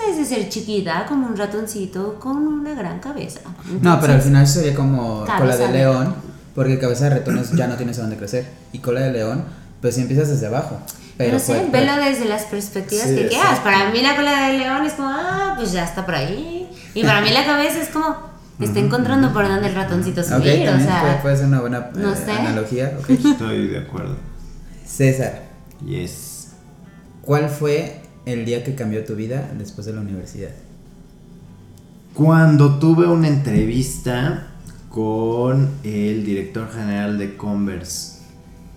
desde ser chiquita, como un ratoncito con una gran cabeza. No, pero al final sería como cola de león, porque cabeza de ratón es- ya no tienes a dónde crecer. Y cola de león, pues si empiezas desde abajo. Pero no sé, pues- velo desde las perspectivas Sí, que quieras. exacto. Para mí la cola de león es como, ah, pues ya está por ahí. Y para mí la cabeza es como, está encontrando por dónde el ratoncito subir. también o sea, puede, puede ser una buena eh, no sé. analogía. ok. Estoy de acuerdo. César, Yes. ¿cuál fue el día que cambió tu vida después de la universidad? Cuando tuve una entrevista con el director general de Converse,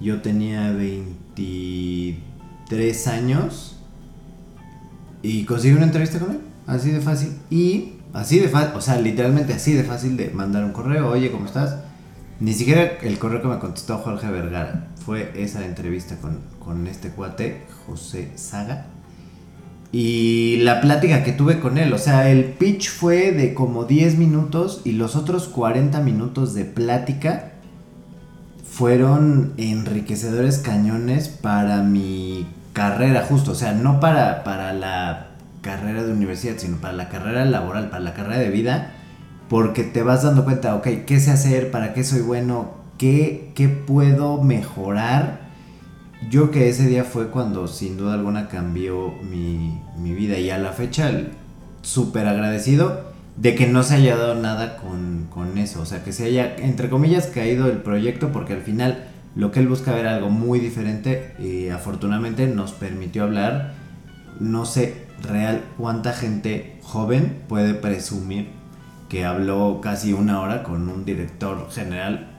yo tenía 23 años y conseguí una entrevista con él, así de fácil. Y así de fácil, o sea, literalmente así de fácil de mandar un correo, oye, ¿cómo estás? Ni siquiera el correo que me contestó Jorge Vergara, fue esa entrevista con, con este cuate, José Saga. Y la plática que tuve con él, o sea, el pitch fue de como 10 minutos y los otros 40 minutos de plática fueron enriquecedores cañones para mi carrera justo, o sea, no para, para la carrera de universidad, sino para la carrera laboral, para la carrera de vida, porque te vas dando cuenta, ok, ¿qué sé hacer? ¿Para qué soy bueno? ¿Qué, qué puedo mejorar? Yo que ese día fue cuando sin duda alguna cambió mi, mi vida y a la fecha súper agradecido de que no se haya dado nada con, con eso, o sea, que se haya, entre comillas, caído el proyecto porque al final lo que él busca era algo muy diferente y afortunadamente nos permitió hablar, no sé real cuánta gente joven puede presumir que habló casi una hora con un director general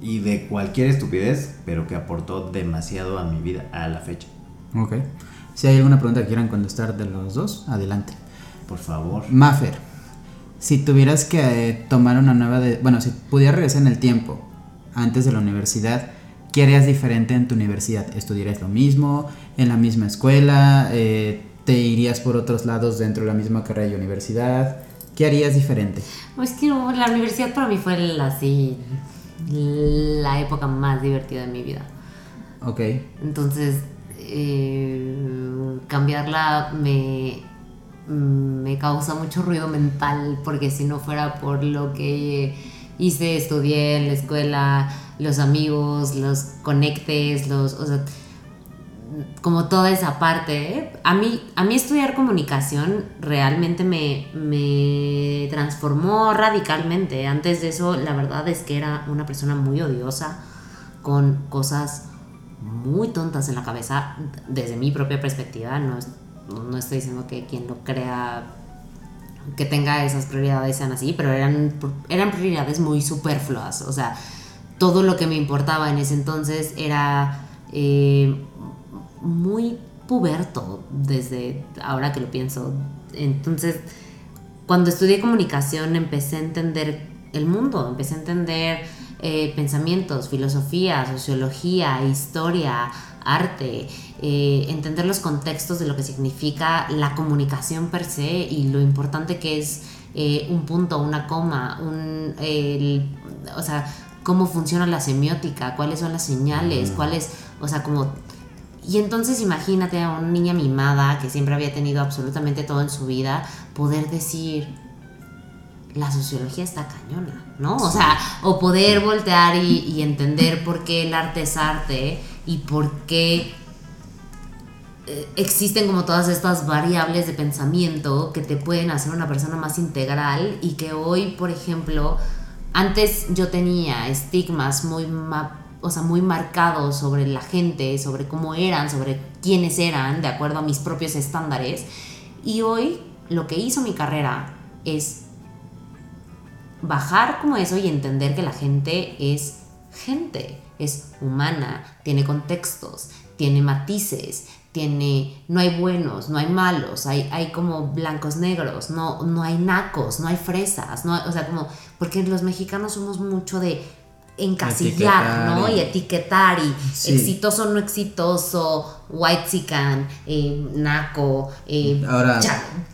y de cualquier estupidez, pero que aportó demasiado a mi vida a la fecha. Ok. Si hay alguna pregunta que quieran contestar de los dos, adelante. Por favor. Maffer, si tuvieras que eh, tomar una nueva... De, bueno, si pudieras regresar en el tiempo, antes de la universidad, ¿qué harías diferente en tu universidad? ¿Estudiarías lo mismo? ¿En la misma escuela? Eh, ¿Te irías por otros lados dentro de la misma carrera y universidad? ¿Qué harías diferente? Es que no, la universidad para mí fue la, así la época más divertida de mi vida. Ok. Entonces, eh, cambiarla me, me causa mucho ruido mental porque si no fuera por lo que hice, estudié en la escuela, los amigos, los conectes, los... O sea, como toda esa parte. ¿eh? A, mí, a mí estudiar comunicación realmente me, me transformó radicalmente. Antes de eso, la verdad es que era una persona muy odiosa, con cosas muy tontas en la cabeza, desde mi propia perspectiva. No, no estoy diciendo que quien lo crea que tenga esas prioridades sean así, pero eran, eran prioridades muy superfluas. O sea, todo lo que me importaba en ese entonces era eh, muy puberto desde ahora que lo pienso. Entonces, cuando estudié comunicación empecé a entender el mundo, empecé a entender eh, pensamientos, filosofía, sociología, historia, arte, eh, entender los contextos de lo que significa la comunicación per se y lo importante que es eh, un punto, una coma, un, o sea, cómo funciona la semiótica, cuáles son las señales, cuáles, o sea, como y entonces imagínate a una niña mimada que siempre había tenido absolutamente todo en su vida, poder decir, la sociología está cañona, ¿no? O sea, o poder voltear y, entender por qué el arte es arte y por qué eh, existen como todas estas variables de pensamiento que te pueden hacer una persona más integral y que hoy, por ejemplo, antes yo tenía estigmas muy o sea, muy marcado sobre la gente, sobre cómo eran, sobre quiénes eran, de acuerdo a mis propios estándares. Y hoy lo que hizo mi carrera es bajar como eso y entender que la gente es gente, es humana, tiene contextos, tiene matices, tiene, no hay buenos, no hay malos, hay, hay como blancos negros, no, no hay nacos, no hay fresas, no, o sea, como, porque los mexicanos somos mucho de encasillar, ¿no? Y, etiquetar y exitoso, no exitoso, white sican, eh, naco, eh, Ahora,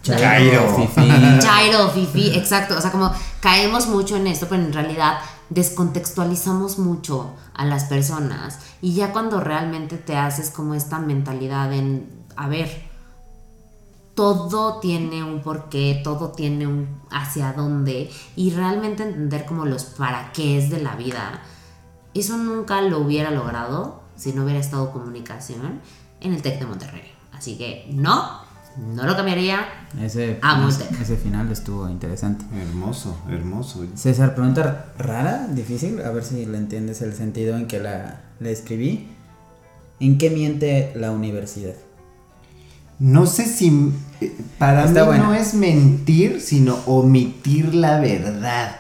chairo, fifi. chairo, fifi, exacto, o sea, como caemos mucho en esto, pero en realidad descontextualizamos mucho a las personas y ya cuando realmente te haces como esta mentalidad en, a ver, todo tiene un porqué, todo tiene un hacia dónde y realmente entender como los para qué es de la vida. Eso nunca lo hubiera logrado si no hubiera estado comunicación en el TEC de Monterrey. Así que no, no lo cambiaría. Ese, Amo ese final estuvo interesante. Hermoso, hermoso. César, pregunta rara, difícil, a ver si le entiendes el sentido en que la, la escribí. ¿En qué miente la universidad? No sé si eh, para Está mí buena. no es mentir, sino omitir la verdad.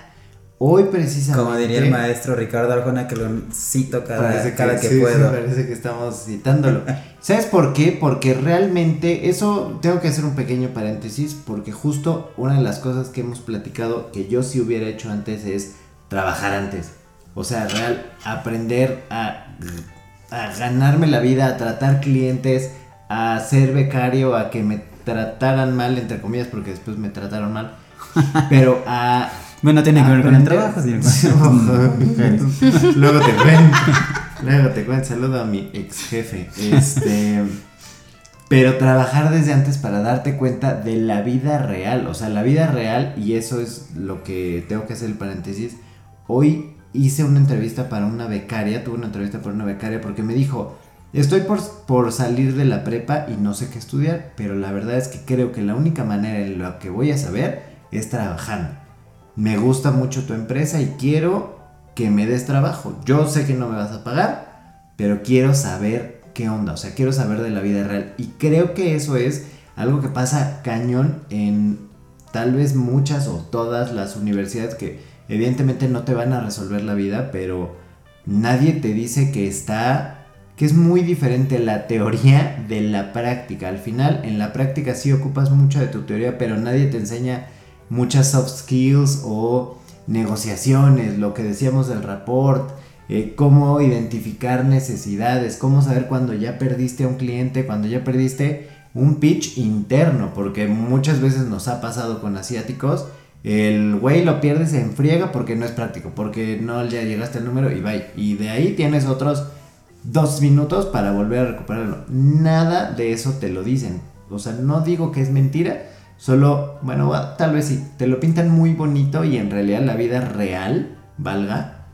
Hoy precisamente. Como diría el maestro Ricardo Arjona, que lo cito cada, Parece cada que sí, sí, puedo. parece que estamos citándolo. ¿Sabes por qué? Porque realmente eso tengo que hacer un pequeño paréntesis porque justo una de las cosas que hemos platicado que yo sí hubiera hecho antes es trabajar antes. O sea, real aprender a, a ganarme la vida, a tratar clientes, a ser becario, a que me trataran mal entre comillas porque después me trataron mal. Pero a Bueno, tiene que ver con el trabajo, con- Luego te cuento. Luego te cuento. Saludo a mi ex jefe. Este. Pero trabajar desde antes para darte cuenta de la vida real. O sea, la vida real, y eso es lo que tengo que hacer el paréntesis. Hoy hice una entrevista para una becaria. Tuve una entrevista para una becaria porque me dijo. Estoy por, por salir de la prepa y no sé qué estudiar, pero la verdad es que creo que la única manera en la que voy a saber es trabajando me gusta mucho tu empresa y quiero que me des trabajo. Yo sé que no me vas a pagar, pero quiero saber qué onda, o sea, quiero saber de la vida real. Y creo que eso es algo que pasa cañón en tal vez muchas o todas las universidades que evidentemente no te van a resolver la vida, pero nadie te dice que está que es muy diferente la teoría de la práctica. Al final, en la práctica sí ocupas mucho de tu teoría, pero nadie te enseña muchas soft skills o negociaciones, lo que decíamos del rapport, eh, cómo identificar necesidades, cómo saber cuando ya perdiste a un cliente, cuando ya perdiste un pitch interno, porque muchas veces nos ha pasado con asiáticos, el güey lo pierde, se enfriega porque no es práctico, porque no ya llegaste al número y bye. Y de ahí tienes otros dos minutos para volver a recuperarlo. Nada de eso te lo dicen. O sea, no digo que es mentira, solo, bueno, tal vez sí, te lo pintan muy bonito y en realidad la vida real, valga,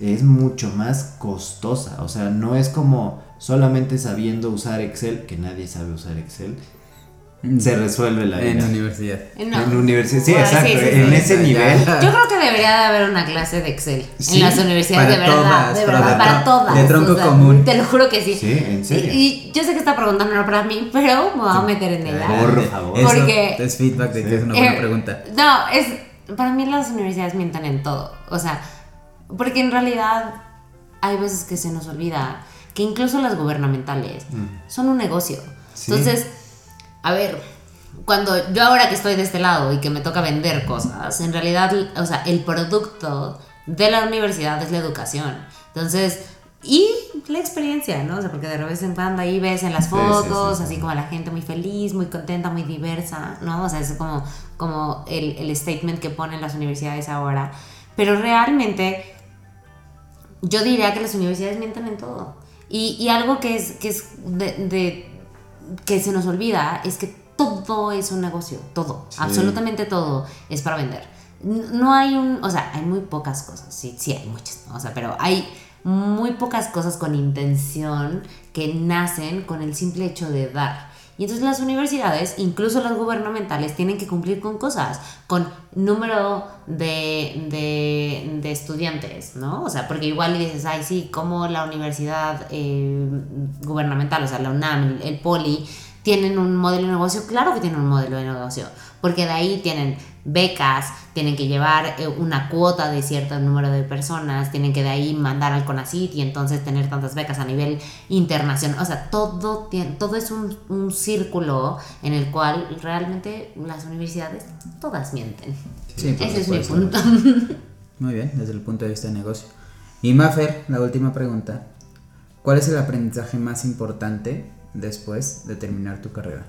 es mucho más costosa. O sea, no es como solamente sabiendo usar Excel, que nadie sabe usar Excel, se resuelve la En vida. universidad. Eh, no. En universidad, sí, Bueno, exacto, sí, sí, en sí. ese nivel. Yo creo que debería de haber una clase de Excel Sí, en las universidades, de verdad, todas, de verdad, para todas. de tronco o sea, común. Te lo juro que sí. Sí, en serio. Y, y yo sé que esta pregunta no era para mí, pero me voy a meter en ella. Por favor. Eso Porque- es feedback de que es una Eh, buena pregunta. No, es. Para mí las universidades mienten en todo. O sea, porque en realidad hay veces que se nos olvida que incluso las gubernamentales son un negocio. Sí. Entonces, a ver, cuando yo ahora que estoy de este lado y que me toca vender cosas, en realidad, o sea, el producto de la universidad es la educación. Entonces, y la experiencia, ¿no? O sea, porque de vez en cuando ahí ves en las sí, fotos, sí, sí. así como la gente muy feliz, muy contenta, muy diversa, ¿no? O sea, es como, como el, el statement que ponen las universidades ahora. Pero realmente yo diría que las universidades mienten en todo. Y, y algo que es, que es de, de- que se nos olvida es que todo es un negocio, todo, Sí. absolutamente todo es para vender. No hay un, o sea, hay muy pocas cosas, sí, sí hay muchas, o sea, pero hay muy pocas cosas con intención que nacen con el simple hecho de dar. Y entonces las universidades, incluso las gubernamentales, tienen que cumplir con cosas, con número de, de, de estudiantes, ¿no? O sea, porque igual dices, ay, sí, como la universidad eh, gubernamental, o sea, la UNAM, el, el Poli, tienen un modelo de negocio, claro que tienen un modelo de negocio, porque de ahí tienen becas, tienen que llevar eh, una cuota de cierto número de personas, tienen que de ahí mandar al CONACIT y entonces tener tantas becas a nivel internacional. O sea, todo, todo es un, un círculo en el cual realmente las universidades todas mienten. Sí, Ese es mi punto. Muy bien, desde el punto de vista de negocio. Y Mafer, la última pregunta. ¿Cuál es el aprendizaje más importante después de terminar tu carrera?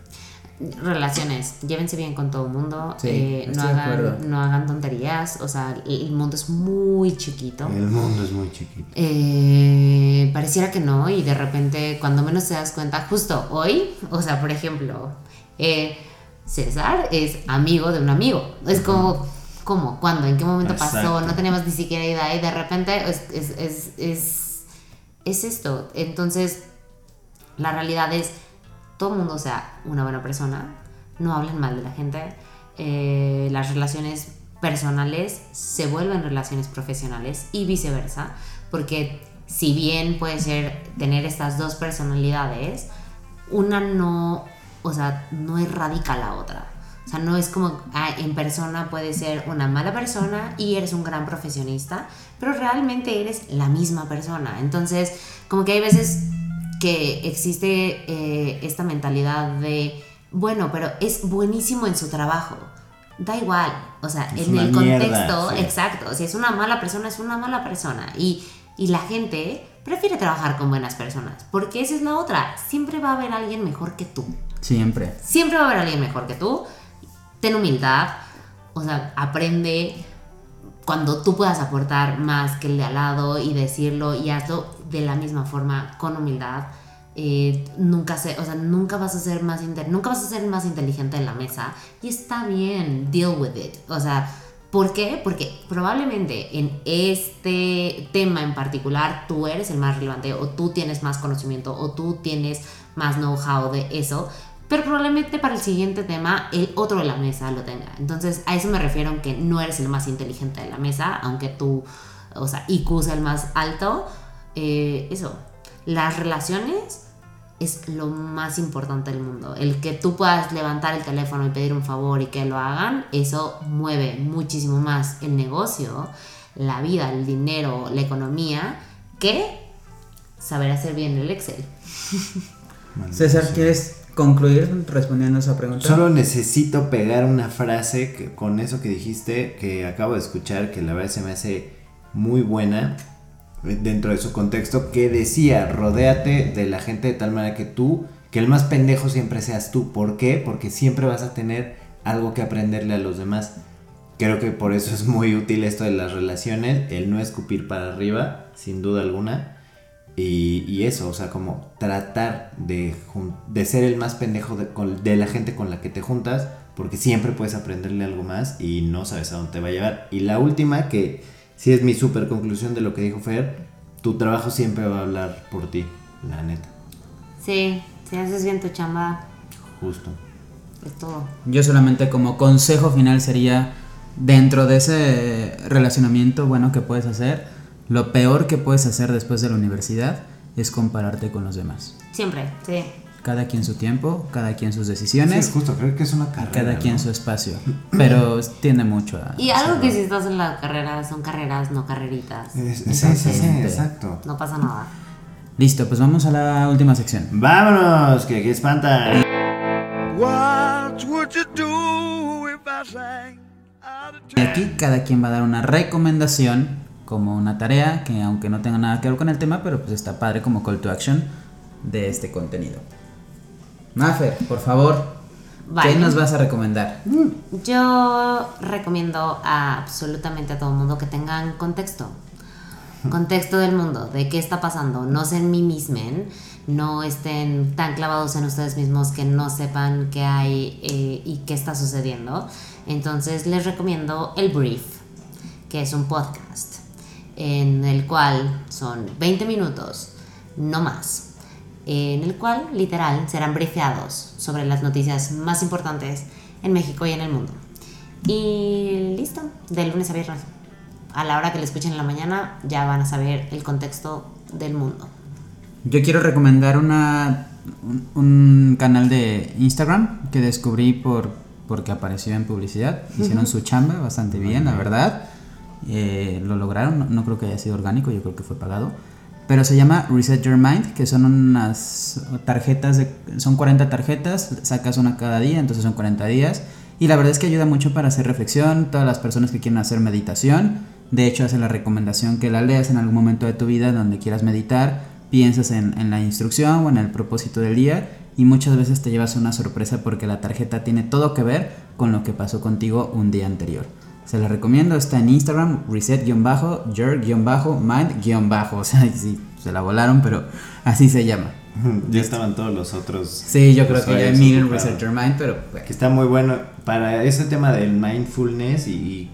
Relaciones, llévense bien con todo el mundo, Sí, eh, no, hagan, no hagan tonterías, o sea, el el mundo es muy chiquito. El mundo es muy chiquito. Eh, pareciera que no y de repente cuando menos te das cuenta, justo hoy, o sea, por ejemplo, eh, César es amigo de un amigo. Es como, ¿cómo? ¿Cuándo? ¿En qué momento pasó? No teníamos ni siquiera idea y de repente es, es, es, es, es esto. Entonces, la realidad es, todo el mundo sea una buena persona, no hablen mal de la gente, eh, las relaciones personales se vuelven relaciones profesionales y viceversa, porque si bien puede ser tener estas dos personalidades, una no o sea, no erradica la otra. O sea, no es como ah, en persona puedes ser una mala persona y eres un gran profesionista, pero realmente eres la misma persona. Entonces, como que hay veces que existe eh, esta mentalidad de, bueno, pero es buenísimo en su trabajo. Da igual, o sea, Es en el mierda, contexto, sí. exacto, si es una mala persona, es una mala persona. Y, y la gente prefiere trabajar con buenas personas, porque esa es la otra, siempre va a haber alguien mejor que tú. Siempre. Siempre va a haber alguien mejor que tú. Ten humildad, o sea, aprende cuando tú puedas aportar más que el de al lado y decirlo y hazlo de la misma forma, con humildad. Eh, nunca sé, o sea, nunca vas a ser más nunca vas a ser más inteligente en la mesa y está bien, deal with it. O sea, ¿por qué? Porque probablemente en este tema en particular tú eres el más relevante o tú tienes más conocimiento o tú tienes más know-how de eso, pero probablemente para el siguiente tema el otro de la mesa lo tenga. Entonces, a eso me refiero en que no eres el más inteligente de la mesa, aunque tú, o sea, IQ sea el más alto. Eh, eso, las relaciones es lo más importante del mundo. El que tú puedas levantar el teléfono y pedir un favor y que lo hagan, eso mueve muchísimo más el negocio, la vida, el dinero, la economía, que saber hacer bien el Excel. César, ¿quieres concluir respondiendo a esa pregunta? Solo necesito pegar una frase que, con eso que dijiste, que acabo de escuchar, que la verdad se me hace muy buena eh, dentro de su contexto, que decía, rodéate de la gente de tal manera que tú, que el más pendejo siempre seas tú. ¿Por qué? Porque siempre vas a tener algo que aprenderle a los demás. Creo que por eso es muy útil esto de las relaciones, el no escupir para arriba, sin duda alguna. Y, y eso, o sea, como tratar de, de ser el más pendejo de la gente con la que te juntas, porque siempre puedes aprenderle algo más y no sabes a dónde te va a llevar. Y la última, que sí es mi super conclusión de lo que dijo Fer, tu trabajo siempre va a hablar por ti, la neta, Sí, si haces bien tu chamba, justo. es todo. Yo solamente como consejo final sería, dentro de ese relacionamiento bueno que puedes hacer, lo peor que puedes hacer después de la universidad es compararte con los demás. Siempre, sí. Cada quien su tiempo, cada quien sus Sí, decisiones, justo, creo que es una carrera. cada quien ¿no? su espacio. Pero tiende mucho a... Y algo que si estás en la carrera son carreras, no carreritas. Es- sí, sí, sí, exacto. No pasa nada. Listo, pues vamos a la última sección. Vámonos, que aquí espanta. What would you do if I sang out of Y aquí cada quien va a dar una recomendación como una tarea que aunque no tenga nada que ver con el tema, pero pues está padre como call to action de este contenido. Mafer, por favor, Vale. ¿qué nos vas a recomendar? Yo recomiendo a absolutamente a todo el mundo que tengan contexto. Contexto del mundo, de qué está pasando. No se enmimismen, no estén tan clavados en ustedes mismos que no sepan qué hay eh, y qué está sucediendo. Entonces les recomiendo El Brief, que es un podcast en el cual son 20 minutos, no más, en el cual literal serán briefeados sobre las noticias más importantes en México y en el mundo. Y listo, de lunes a viernes. A la hora que lo escuchen en la mañana ya van a saber el contexto del mundo. Yo quiero recomendar una, un, un canal de Instagram que descubrí por, porque apareció en publicidad. Hicieron su chamba bastante bien, la verdad. Eh, lo lograron, no, creo que haya sido orgánico, yo creo que fue pagado. Pero se llama Reset Your Mind, que son unas tarjetas, son 40 tarjetas, sacas una cada día, entonces son 40 días. Y la verdad es que ayuda mucho para hacer reflexión, todas las personas que quieren hacer meditación. De hecho, hace la recomendación que la leas en algún momento de tu vida donde quieras meditar, piensas en, en la instrucción o en el propósito del día y muchas veces te llevas una sorpresa porque la tarjeta tiene todo que ver con lo que pasó contigo un día anterior. Se la recomiendo, está en Instagram, reset-your-mind- o sea, sí, se la volaron, pero así se llama. Ya estaban todos los otros. Sí, yo creo que ya miren. Reset Your Mind, pero bueno. Que está muy bueno para ese tema del mindfulness y,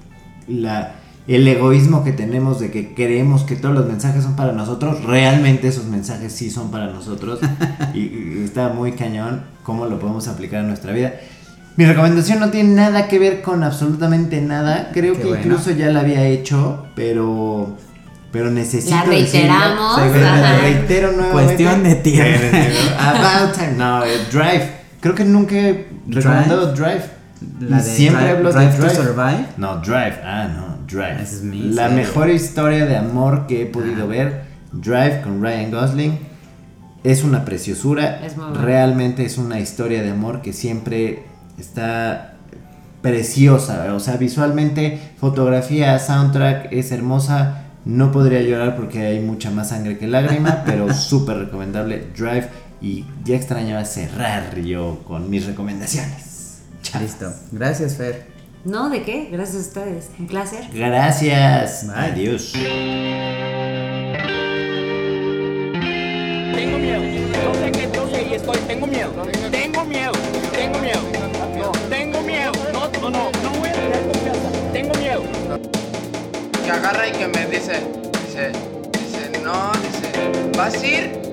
y la, el egoísmo que tenemos de que creemos que todos los mensajes son para nosotros. Realmente esos mensajes sí son para nosotros. y, y está muy cañón cómo lo podemos aplicar a nuestra vida. Mi recomendación no tiene nada que ver con absolutamente nada. Creo Qué que bueno. incluso ya la había hecho, pero pero necesito La reiteramos, decirlo. O sea, la reitero nuevamente. Cuestión de tiempo. About time. No, eh, Drive. Creo que nunca he recomendado Drive. La Y de siempre Drive- hablo Drive de to Drive. Survive. No, Drive. Ah, no, Drive. Es mi La serie. mejor historia de amor que he podido ver. Drive con Ryan Gosling. Es una preciosura. Es muy bueno. Realmente es una historia de amor que siempre está preciosa. O sea, visualmente, fotografía, soundtrack es hermosa. No podría llorar porque hay mucha más sangre que lágrima, pero súper recomendable Drive. Y ya extrañaba cerrar yo con mis recomendaciones. Chao. Listo. Gracias, Fer. No, ¿de qué? Gracias a ustedes. Un placer. Gracias. Bye. Adiós. Agarra y que me dice, dice, dice, no, dice, ¿vas a ir?